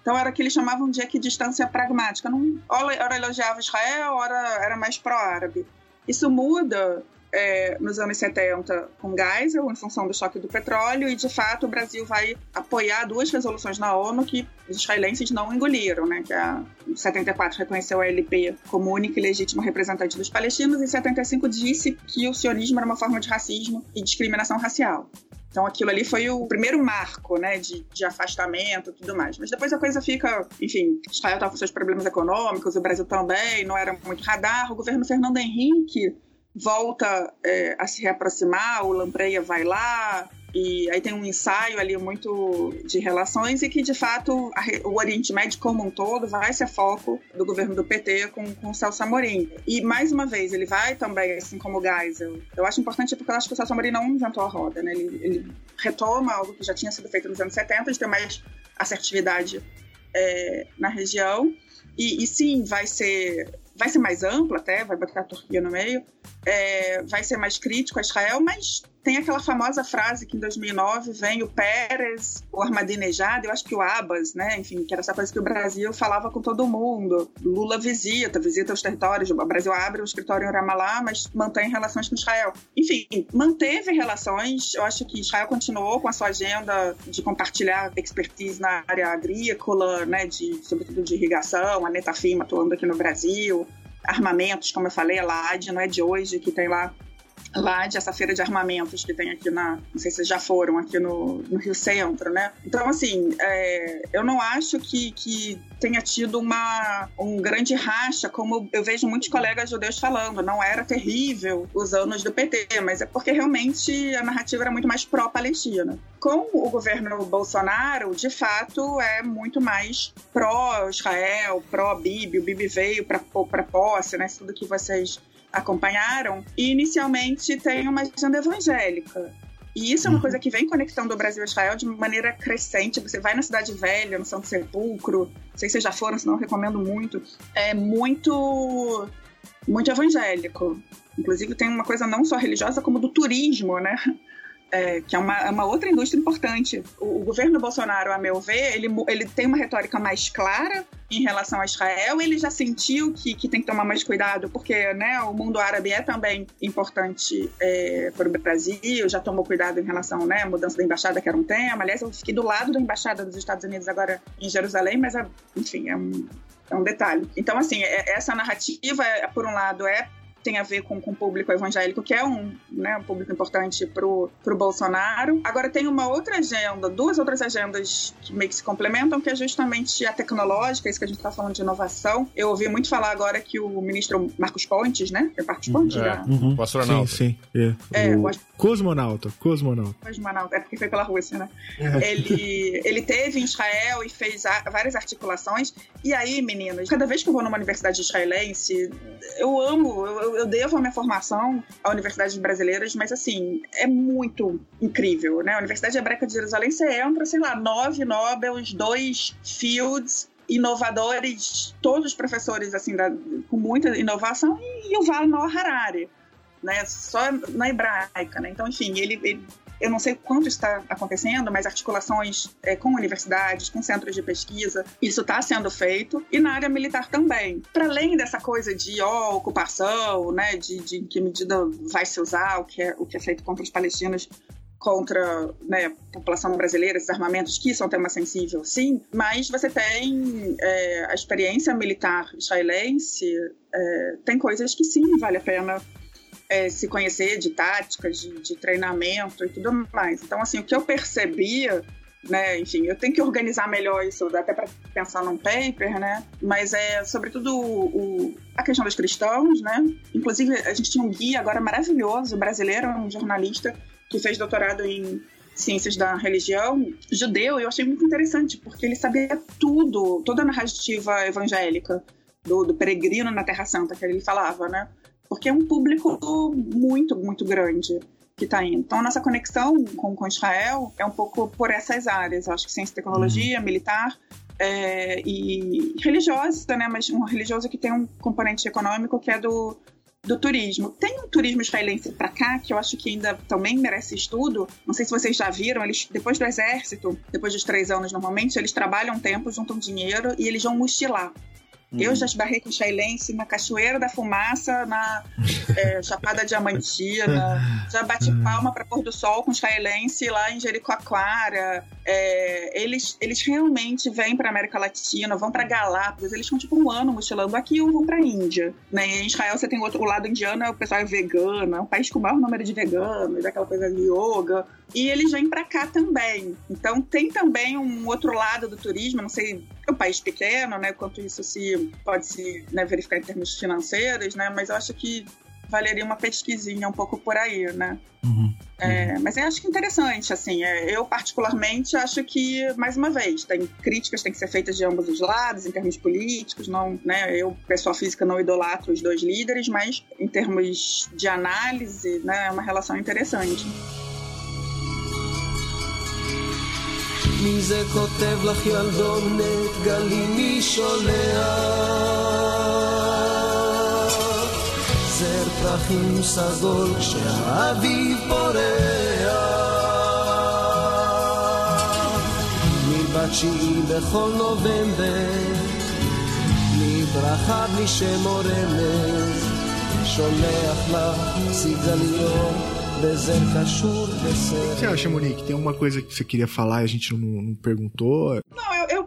Então era o que eles chamavam de equidistância pragmática. Não, ora elogiava Israel, ora era mais pró-árabe. Isso muda é, nos anos 70 com Geisel, em função do choque do petróleo, e de fato o Brasil vai apoiar duas resoluções na ONU que os israelenses não engoliram, né? Que a 74 reconheceu a LP como única e legítima representante dos palestinos, e 75 disse que o sionismo era uma forma de racismo e discriminação racial. Então aquilo ali foi o primeiro marco, né, de, de afastamento e tudo mais. Mas depois a coisa fica, enfim, Israel estava com seus problemas econômicos, o Brasil também, não era muito radar. O governo Fernando Henrique volta é, a se reaproximar, o Lampreia vai lá, e aí tem um ensaio ali muito de relações e que, de fato, a, o Oriente Médio como um todo vai ser foco do governo do PT com, com o Celso Amorim. E, mais uma vez, ele vai também, assim como o Geisel. Eu acho importante porque eu acho que o Celso Amorim não inventou a roda, né? Ele, ele retoma algo que já tinha sido feito nos anos 70, de ter mais assertividade é, na região. E, e, sim, vai ser vai ser mais amplo até, vai botar a Turquia no meio, é, vai ser mais crítico a Israel, mas tem aquela famosa frase que em 2009 vem o Pérez, o Ahmadinejad, eu acho que o Abbas, né? Enfim, que era essa coisa que o Brasil falava com todo mundo. Lula visita, visita os territórios, o Brasil abre o escritório em Ramallah, mas mantém relações com Israel. Enfim, manteve relações, eu acho que Israel continuou com a sua agenda de compartilhar expertise na área agrícola, né? De, sobretudo de irrigação, a Netafim atuando aqui no Brasil, armamentos, como eu falei, a LAD não é de hoje, que tem lá lá de essa feira de armamentos que tem aqui na. Não sei se vocês já foram aqui no, no Rio Centro, né? Então, assim, é, eu não acho que, que tenha tido uma, um grande racha, como eu vejo muitos colegas judeus falando. Não era terrível os anos do PT, mas é porque realmente a narrativa era muito mais pró-Palestina. Com o governo Bolsonaro, de fato, é muito mais pró-Israel, pró-Bibi. O Bibi veio para posse, né? Tudo que vocês acompanharam, e inicialmente tem uma agenda evangélica. E isso é uma uhum. coisa que vem conectando o Brasil e Israel de maneira crescente. Você vai na Cidade Velha, no Santo Sepulcro, não sei se vocês já foram, senão eu recomendo muito. É muito, muito evangélico. Inclusive tem uma coisa não só religiosa, como do turismo, né? É, que é uma, é uma, outra indústria importante. O, o, governo Bolsonaro, a meu ver, ele, ele tem uma retórica mais clara em relação a Israel. Ele já sentiu que, que tem que tomar mais cuidado, porque né, o mundo árabe é também importante é, para o Brasil, já tomou cuidado em relação né, à mudança da embaixada, que era um tema. Aliás, eu fiquei do lado da embaixada dos Estados Unidos agora em Jerusalém, mas, é, enfim, é um, é um detalhe. Então, assim, é, essa narrativa, por um lado, é tem a ver com, com o público evangélico, que é um, né, um público importante pro, pro Bolsonaro. Agora tem uma outra agenda, duas outras agendas que meio que se complementam, que é justamente a tecnológica, isso que a gente está falando de inovação. Eu ouvi muito falar agora que o ministro Marcos Pontes, né? É Marcos Pontes, É, já? o astronauta. Sim, sim. É. É, o o cosmonauta, cosmonauta. Cosmonauta, é porque foi pela Rússia, né? ele, ele teve em Israel e fez a- várias articulações. E aí, meninas, cada vez que eu vou numa universidade israelense, eu amo, eu, eu devo a minha formação a universidades brasileiras, mas assim, é muito incrível, né? A Universidade Hebraica de Jerusalém, você entra, sei lá, nove Nobels, dois Fields, inovadores, todos os professores, assim, da- com muita inovação, e o Val Harari né, só na hebraica, né? Então, enfim, ele, ele- eu não sei quanto está acontecendo, mas articulações é, com universidades, com centros de pesquisa, isso está sendo feito e na área militar também. Para além dessa coisa de ó, ocupação, né, de, de em que medida vai se usar o que é, o que é feito contra os palestinos contra né, a população brasileira, esses armamentos, que um tema sensível, sim, mas você tem é, a experiência militar israelense, é, tem coisas que sim, vale a pena é, se conhecer de táticas, de, de treinamento e tudo mais. Então, assim, o que eu percebia, né, enfim, eu tenho que organizar melhor isso, até para pensar num paper, né, mas é sobretudo o, o- a questão dos cristãos, né, inclusive a gente tinha um guia agora maravilhoso, brasileiro, um jornalista que fez doutorado em ciências da religião, judeu, e eu achei muito interessante, porque ele sabia tudo, toda a narrativa evangélica do, do peregrino na Terra Santa, que ele falava, né? Porque é um público muito, muito grande que está indo. Então, nossa conexão com, com Israel é um pouco por essas áreas. Acho que ciência e tecnologia, militar é, e religiosa, né? Mas um religioso que tem um componente econômico que é do, do turismo. Tem um turismo israelense para cá que eu acho que ainda também merece estudo. Não sei se vocês já viram, eles depois do exército, depois dos três anos normalmente, eles trabalham um tempo, juntam dinheiro e eles vão mochilar. Eu já esbarrei com israelense na Cachoeira da Fumaça, na [LAUGHS] é, Chapada Diamantina. Já bati palma para pôr do sol com israelense lá em Jericoacoara. É, eles, eles realmente vêm para América Latina, vão para Galápagos. Eles ficam tipo um ano mochilando aqui ou vão para Índia. Né? E em Israel você tem outro, o lado indiano, é o pessoal é vegano, é um país com o maior número de veganos, aquela coisa de yoga. E eles vêm para cá também. Então tem também um outro lado do turismo, não sei, é um país pequeno, né? Quanto isso se pode se né, verificar em termos financeiros, né? Mas eu acho que valeria uma pesquisinha um pouco por aí, né? É, mas eu acho que interessante, assim, é, eu particularmente acho que, mais uma vez, tem críticas têm que ser feitas de ambos os lados, em termos políticos, não, né, eu, pessoa física, não idolatro os dois líderes, mas em termos de análise, né, é uma relação interessante. מי זה כותב לך ילדונת גלי מי שולח זר פרחים סגול כשהאביב פורח מי בתשיעי בכל נובמבר בלי ברכה בלי שם או רמז שולח לך סיגליות O que você acha, Monique? Tem alguma coisa que você queria falar e a gente não, não perguntou? Não, eu, eu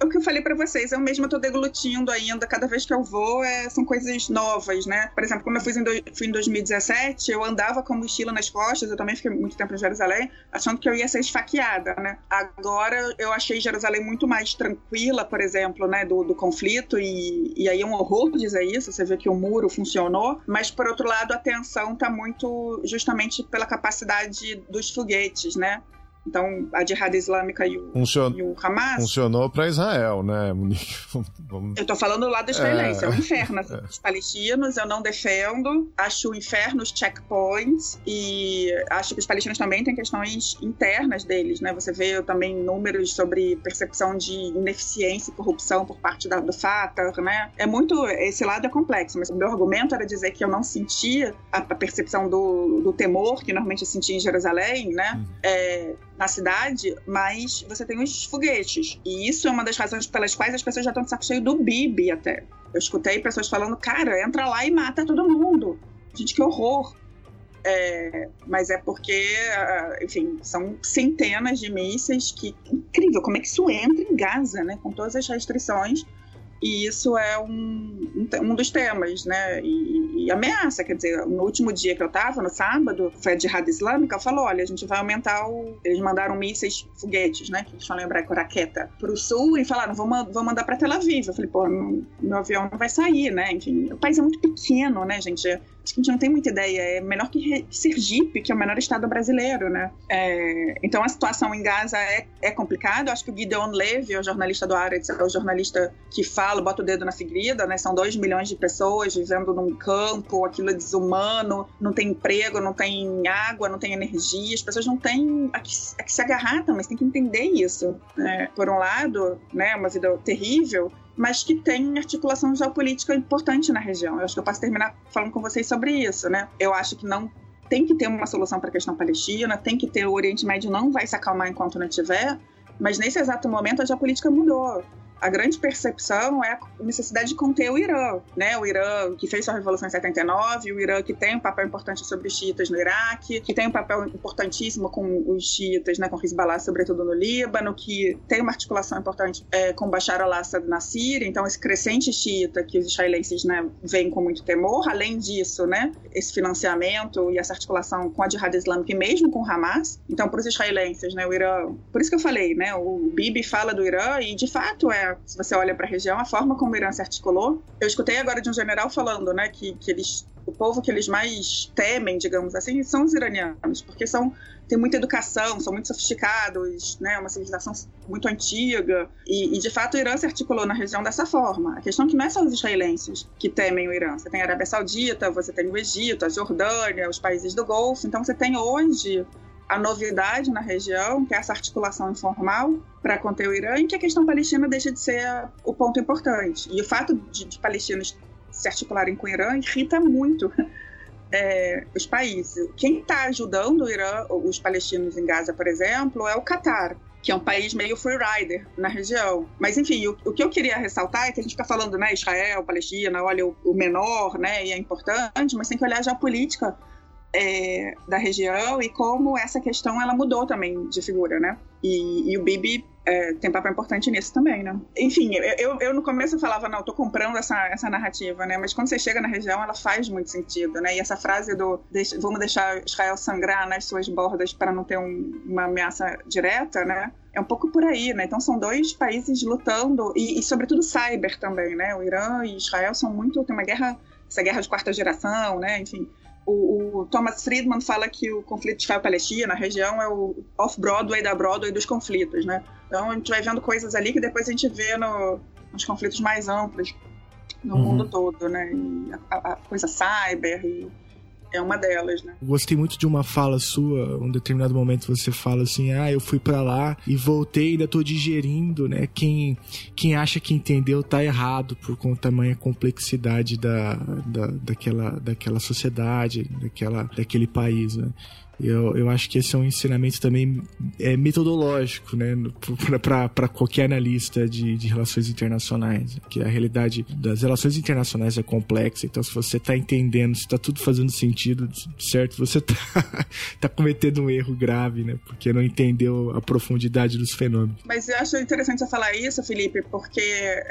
é o que eu falei pra vocês, eu mesma tô deglutindo ainda, cada vez que eu vou, é, são coisas novas, né? Por exemplo, quando eu fui em, do- fui em 2017, eu andava com mochila nas costas, eu também fiquei muito tempo em Jerusalém, achando que eu ia ser esfaqueada, né? Agora eu achei Jerusalém muito mais tranquila, por exemplo, né, do, do conflito, e, e aí é um horror dizer isso, você vê que o muro funcionou, mas por outro lado a tensão tá muito justamente pela capacidade dos foguetes, né? Então, a Jihad Islâmica e o, Funcion- e o Hamas. Funcionou para Israel, né, Munique? [LAUGHS] Vamos- Eu tô falando do lado israelense, é, É. um inferno. assim, Os palestinos eu não defendo, acho o inferno os checkpoints e acho que os palestinos também têm questões internas deles, né? Você vê também números sobre percepção de ineficiência e corrupção por parte da, do Fatah, né? É muito. Esse lado é complexo, mas o meu argumento era dizer que eu não sentia a, a percepção do, do temor que normalmente eu sentia em Jerusalém, né? É, na cidade, mas você tem os foguetes. E isso é uma das razões pelas quais as pessoas já estão de saco cheio do Bibi até. Eu escutei pessoas falando, cara, entra lá e mata todo mundo. Gente, que horror. É, mas é porque, ah, enfim, são centenas de mísseis que. Incrível, como é que isso entra em Gaza, né? Com todas as restrições. E isso é um, um dos temas, né? E, e, ameaça, quer dizer, no último dia que eu tava, no sábado, foi a Jihad Islâmica, falou: olha, a gente vai aumentar o. Eles mandaram mísseis, foguetes, né? Que eles falam lembrar com raqueta, pro sul e falaram: vou, vou mandar pra Tel Aviv. Eu falei: pô, meu avião não vai sair, né? Enfim, o país é muito pequeno, né, gente? Acho que a gente não tem muita ideia. É menor que Sergipe, que é o menor estado brasileiro, né? É, então a situação em Gaza é, é complicada. Acho que o Gideon Levy, o jornalista do Aretz, é o jornalista que fala, bota o dedo na ferida, né? São dois milhões de pessoas vivendo num campo, aquilo é desumano, não tem emprego, não tem água, não tem energia. As pessoas não têm a que, a que se agarrar você tem que entender isso. Né? Por um lado, né, uma vida terrível, mas que tem articulação geopolítica importante na região. Eu acho que eu posso terminar falando com vocês sobre isso, né? Eu acho que não tem que ter uma solução para a questão palestina, tem que ter o Oriente Médio não vai se acalmar enquanto não tiver, mas nesse exato momento a geopolítica mudou a grande percepção é a necessidade de conter o Irã, né? O Irã que fez sua revolução em 79, o Irã que tem um papel importante sobre os xiitas no Iraque, que tem um papel importantíssimo com os xiitas, né, com Hezbollah, sobretudo no Líbano, que tem uma articulação importante é, com Bashar al-Assad na Síria, então esse crescente xiita que os israelenses, né, veem com muito temor, além disso, né, esse financiamento e essa articulação com a Jihad Islâmica e mesmo com Hamas, então para os israelenses, né, o Irã, por isso que eu falei, né, o Bibi fala do Irã e de fato é se você olha para a região, a forma como o Irã se articulou. Eu escutei agora de um general falando, né, que, que eles, o povo que eles mais temem, digamos assim, são os iranianos, porque são têm muita educação, são muito sofisticados, né, uma civilização muito antiga, e, e, de fato o Irã se articulou na região dessa forma. A questão é que não é só os israelenses que temem o Irã, você tem a Arábia Saudita, você tem o Egito, a Jordânia, os países do Golfo, então você tem hoje a novidade na região, que é essa articulação informal para conter o Irã, e que a questão palestina deixa de ser o ponto importante. E o fato de, de palestinos se articularem com o Irã irrita muito [LAUGHS] é, os países. Quem está ajudando o Irã, os palestinos em Gaza, por exemplo, é o Catar que é um país meio freerider na região. Mas, enfim, o, o, que eu queria ressaltar é que a gente fica falando, né, Israel, Palestina, olha o, o menor, né, e é importante, mas tem que olhar já a política é, da região e como essa questão ela mudou também de figura, né? E, e o Bibi é, tem papel importante nisso também, né? Enfim, eu, eu no começo eu falava, não, eu tô comprando essa, essa narrativa, né? Mas quando você chega na região, ela faz muito sentido, né? E essa frase do vamos deixar Israel sangrar nas suas bordas para não ter um, uma ameaça direta, né? É um pouco por aí, né? Então são dois países lutando, e, e sobretudo cyber também, né? O Irã e Israel são muito. tem uma guerra, essa guerra de quarta geração, né? Enfim o, o, Thomas Friedman fala que o conflito Israel-Palestina, a região, é o off-Broadway da Broadway dos conflitos, né? Então a gente vai vendo coisas ali que depois a gente vê no, nos conflitos mais amplos no uhum. mundo todo, né? E a, a coisa cyber e é uma delas, né? Gostei muito de uma fala sua, um determinado momento você fala assim: "Ah, eu fui para lá e voltei, ainda tô digerindo", né? Quem quem acha que entendeu tá errado por conta da tamanha complexidade da, da daquela daquela sociedade, daquela daquele país, né? Eu, eu acho que esse é um ensinamento também é, metodológico, né, para qualquer analista de, de relações internacionais. Que a realidade das relações internacionais é complexa, então se você está entendendo, se está tudo fazendo sentido, certo, você está [LAUGHS] tá cometendo um erro grave, né, porque não entendeu a profundidade dos fenômenos. Mas eu acho interessante você falar isso, Felipe, porque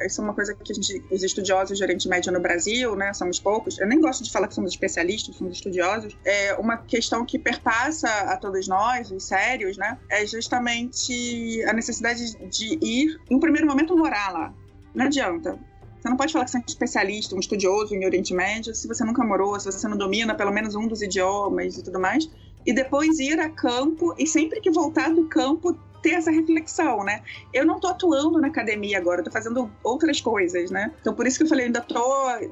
isso é uma coisa que a gente, os estudiosos de Oriente Médio no Brasil, né, somos poucos, eu nem gosto de falar que somos especialistas, somos estudiosos, é uma questão que perpassa passa a todos nós, os sérios, né, é justamente a necessidade de ir, um primeiro momento, morar lá. Não adianta. Você não pode falar que você é um especialista, um estudioso em Oriente Médio, se você nunca morou, se você não domina pelo menos um dos idiomas e tudo mais. E depois ir a campo, e sempre que voltar do campo, ter essa reflexão, né? Eu não tô atuando na academia agora, eu tô fazendo outras coisas, né? Então por isso que eu falei, ainda tô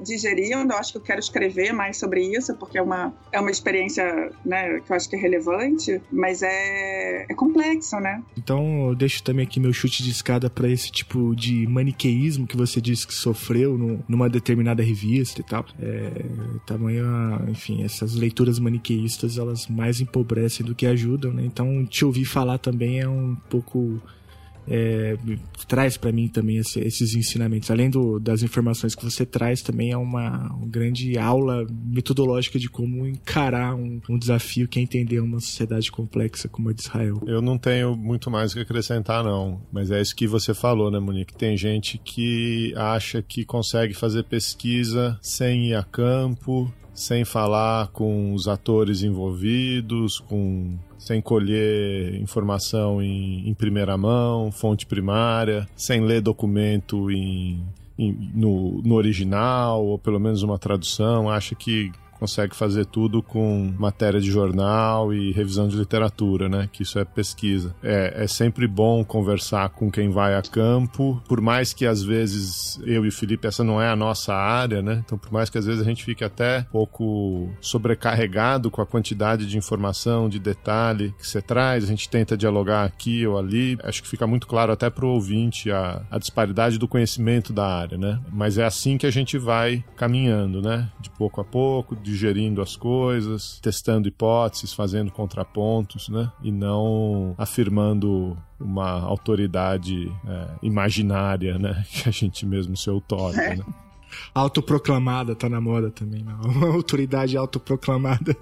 digerindo, eu acho que eu quero escrever mais sobre isso, porque é uma, é uma experiência, né, que eu acho que é relevante, mas é, é complexo, né? Então eu deixo também aqui meu chute de escada para esse tipo de maniqueísmo que você disse que sofreu no, numa determinada revista e tal. É, tamanho, enfim, essas leituras maniqueístas, elas mais empobrecem do que ajudam, né? Então te ouvir falar também é um pouco é, traz para mim também esse, esses ensinamentos. Além do, das informações que você traz, também é uma, uma grande aula metodológica de como encarar um, um, desafio que é entender uma sociedade complexa como a de Israel. Eu não tenho muito mais o que acrescentar, não. Mas é isso que você falou, né, Monique? Tem gente que acha que consegue fazer pesquisa sem ir a campo, sem falar com os atores envolvidos, com sem colher informação em, em primeira mão, fonte primária, sem ler documento em, no, no original, ou pelo menos uma tradução, acha que consegue fazer tudo com matéria de jornal e revisão de literatura, né? Que isso é pesquisa. É, é sempre bom conversar com quem vai a campo, por mais que às vezes eu e o Felipe, essa não é a nossa área, né? Então, por mais que às vezes a gente fique até um pouco sobrecarregado com a quantidade de informação, de detalhe que você traz, a gente tenta dialogar aqui ou ali. Acho que fica muito claro até para o ouvinte a, a disparidade do conhecimento da área, né? Mas é assim que a gente vai caminhando, né? De pouco a pouco, de digerindo as coisas, testando hipóteses, fazendo contrapontos, né? E não afirmando uma autoridade é, imaginária, né? [LAUGHS] Que a gente mesmo se outorga, é. né? Autoproclamada, tá na moda também, não. Uma autoridade autoproclamada.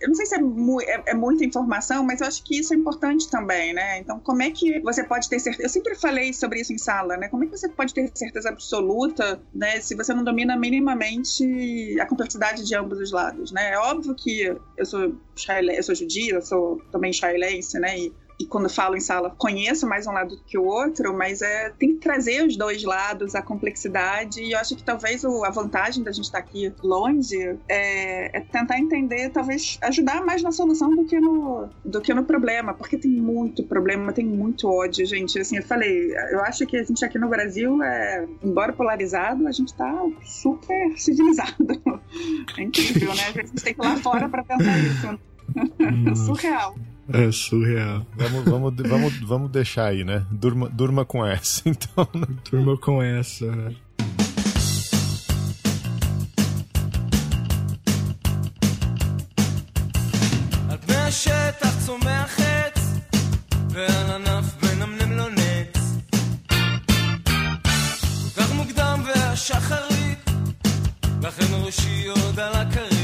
Eu não sei se é, mu é, é, muita informação, mas eu acho que isso é importante também, né? Então, como é que você pode ter certeza? Eu sempre falei sobre isso em sala, né? Como é que você pode ter certeza absoluta, né? Se você não domina minimamente a complexidade de ambos os lados, né? É óbvio que eu sou, eu sou judia, eu sou também israelense, né? E e quando falo em sala, conheço mais um lado do que o outro, mas é, tem que trazer os dois lados, a complexidade, e eu acho que talvez o, a vantagem da gente estar tá aqui longe é, é, tentar entender, talvez ajudar mais na solução do que, no, do que no problema, porque tem muito problema, tem muito ódio, gente. Assim, eu falei, eu acho que a gente aqui no Brasil, é, embora polarizado, a gente tá super civilizado. [LAUGHS] É incrível, né? A gente tem que ir lá fora para pensar isso. [LAUGHS] Surreal. É surreal. Vamos, vamos, vamos, vamos deixar aí, né? Durma, durma com essa, [LAUGHS] então. Né? Durma com essa. לכן ראשי עוד על הכרית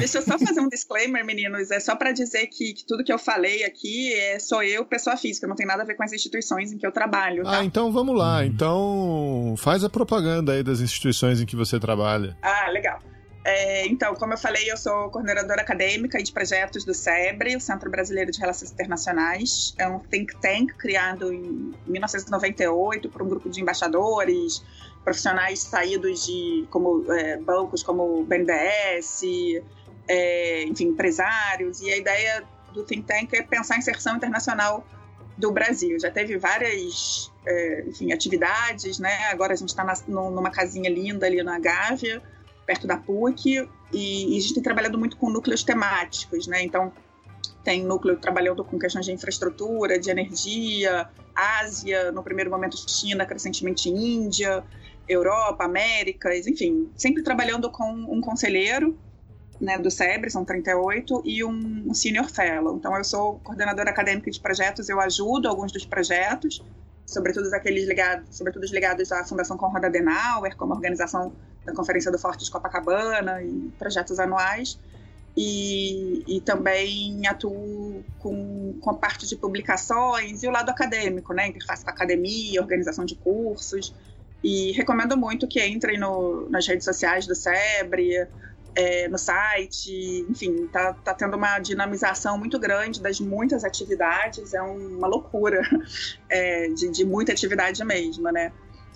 Deixa eu só fazer um disclaimer, meninos. É só para dizer que, que, tudo que eu falei aqui é, sou eu, pessoa física, não tem nada a ver com as instituições em que eu trabalho. Tá? Ah, então vamos lá. Então faz a propaganda aí das instituições em que você trabalha. Ah, legal. É, então, como eu falei, eu sou coordenadora acadêmica e de projetos do SEBRE, o Centro Brasileiro de Relações Internacionais. É um think tank criado em 1998 por um grupo de embaixadores, profissionais saídos de como é, bancos como o BNDES, é, enfim, empresários, e a ideia do think tank é pensar a inserção internacional do Brasil. Já teve várias é, enfim, atividades, né? Agora a gente está numa casinha linda ali na Gávea, perto da PUC, e, e, a gente tem trabalhado muito com núcleos temáticos, né? Então, tem núcleo trabalhando com questões de infraestrutura, de energia, Ásia, no primeiro momento China, crescentemente Índia, Europa, Américas, enfim, sempre trabalhando com um conselheiro né, do SEBRE, são 38, e um, Senior Fellow. Então, eu sou coordenadora acadêmica de projetos, eu ajudo alguns dos projetos, sobretudo aqueles ligados, sobretudo os ligados à Fundação Conrad Adenauer, como organização da Conferência do Forte de Copacabana e projetos anuais. E, e também atuo com, com a parte de publicações e o lado acadêmico, né? Interface com a academia, organização de cursos. E recomendo muito que entrem no, nas redes sociais do SEBRE, é, no site, enfim, tá, tá tendo uma dinamização muito grande das muitas atividades, é uma loucura [LAUGHS] é, de, de muita atividade mesmo, né?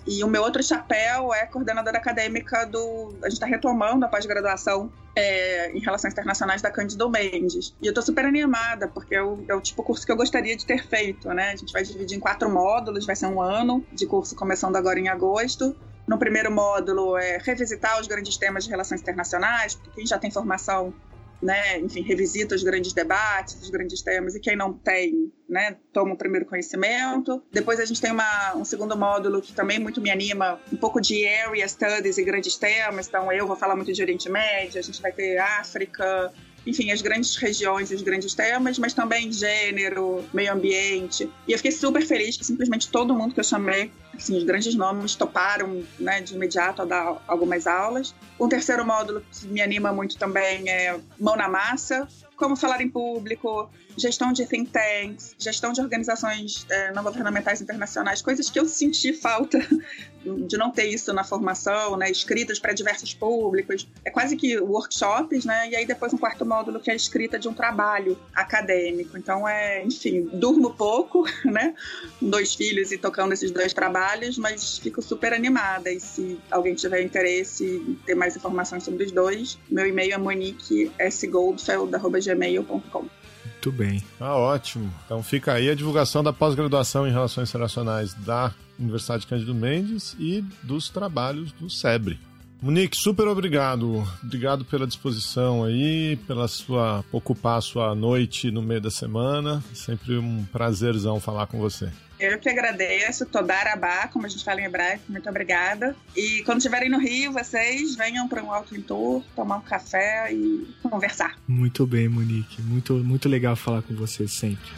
E o meu outro chapéu é coordenadora acadêmica do. A gente está retomando a pós-graduação é, em Relações Internacionais da Cândido Mendes. E eu estou super animada, porque é o, é o tipo de curso que eu gostaria de ter feito, né? A gente vai dividir em quatro módulos, vai ser um ano de curso começando agora em agosto. No primeiro módulo é revisitar os grandes temas de relações internacionais, porque quem já tem formação, né, enfim, revisita os grandes debates, os grandes temas, e quem não tem, né, toma o primeiro conhecimento. Depois a gente tem uma, um segundo módulo que também muito me anima, um pouco de area studies e grandes temas. Então eu vou falar muito de Oriente Médio, a gente vai ter África, enfim, as grandes regiões, os grandes temas, mas também gênero, meio ambiente. E eu fiquei super feliz que simplesmente todo mundo que eu chamei, assim, os grandes nomes toparam, né, de imediato a dar algumas aulas. Um terceiro módulo que me anima muito também é Mão na Massa, como falar em público, gestão de think tanks, gestão de organizações é, não governamentais internacionais, coisas que eu senti falta [LAUGHS] de não ter isso na formação, né, escritas para diversos públicos. É quase que workshops, né, e aí depois um quarto módulo que é a escrita de um trabalho acadêmico. Então é, enfim, durmo pouco, [LAUGHS] né, dois filhos e tocando esses dois trabalhos, mas fico super animada. E se alguém tiver interesse em ter mais informações sobre os dois, meu e-mail é moniquesgoldfeld.gmail.com. Muito bem. Ah, ótimo. Então fica aí a divulgação da pós-graduação em Relações Internacionais da Universidade Cândido Mendes e dos trabalhos do SEBRE. Monique, super obrigado. Obrigado pela disposição aí, pela sua ocupar a sua noite no meio da semana. Sempre um prazerzão falar com você. Eu que agradeço, Todarabá, como a gente fala em hebraico, muito obrigada. E quando estiverem no Rio, vocês venham para um Alto Tour, tomar um café e conversar. Muito bem, Monique. Muito, muito legal falar com você sempre.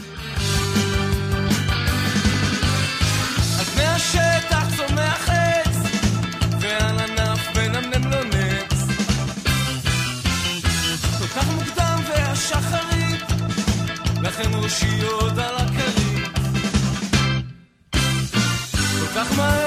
לכן ראשי עוד על Sag mal,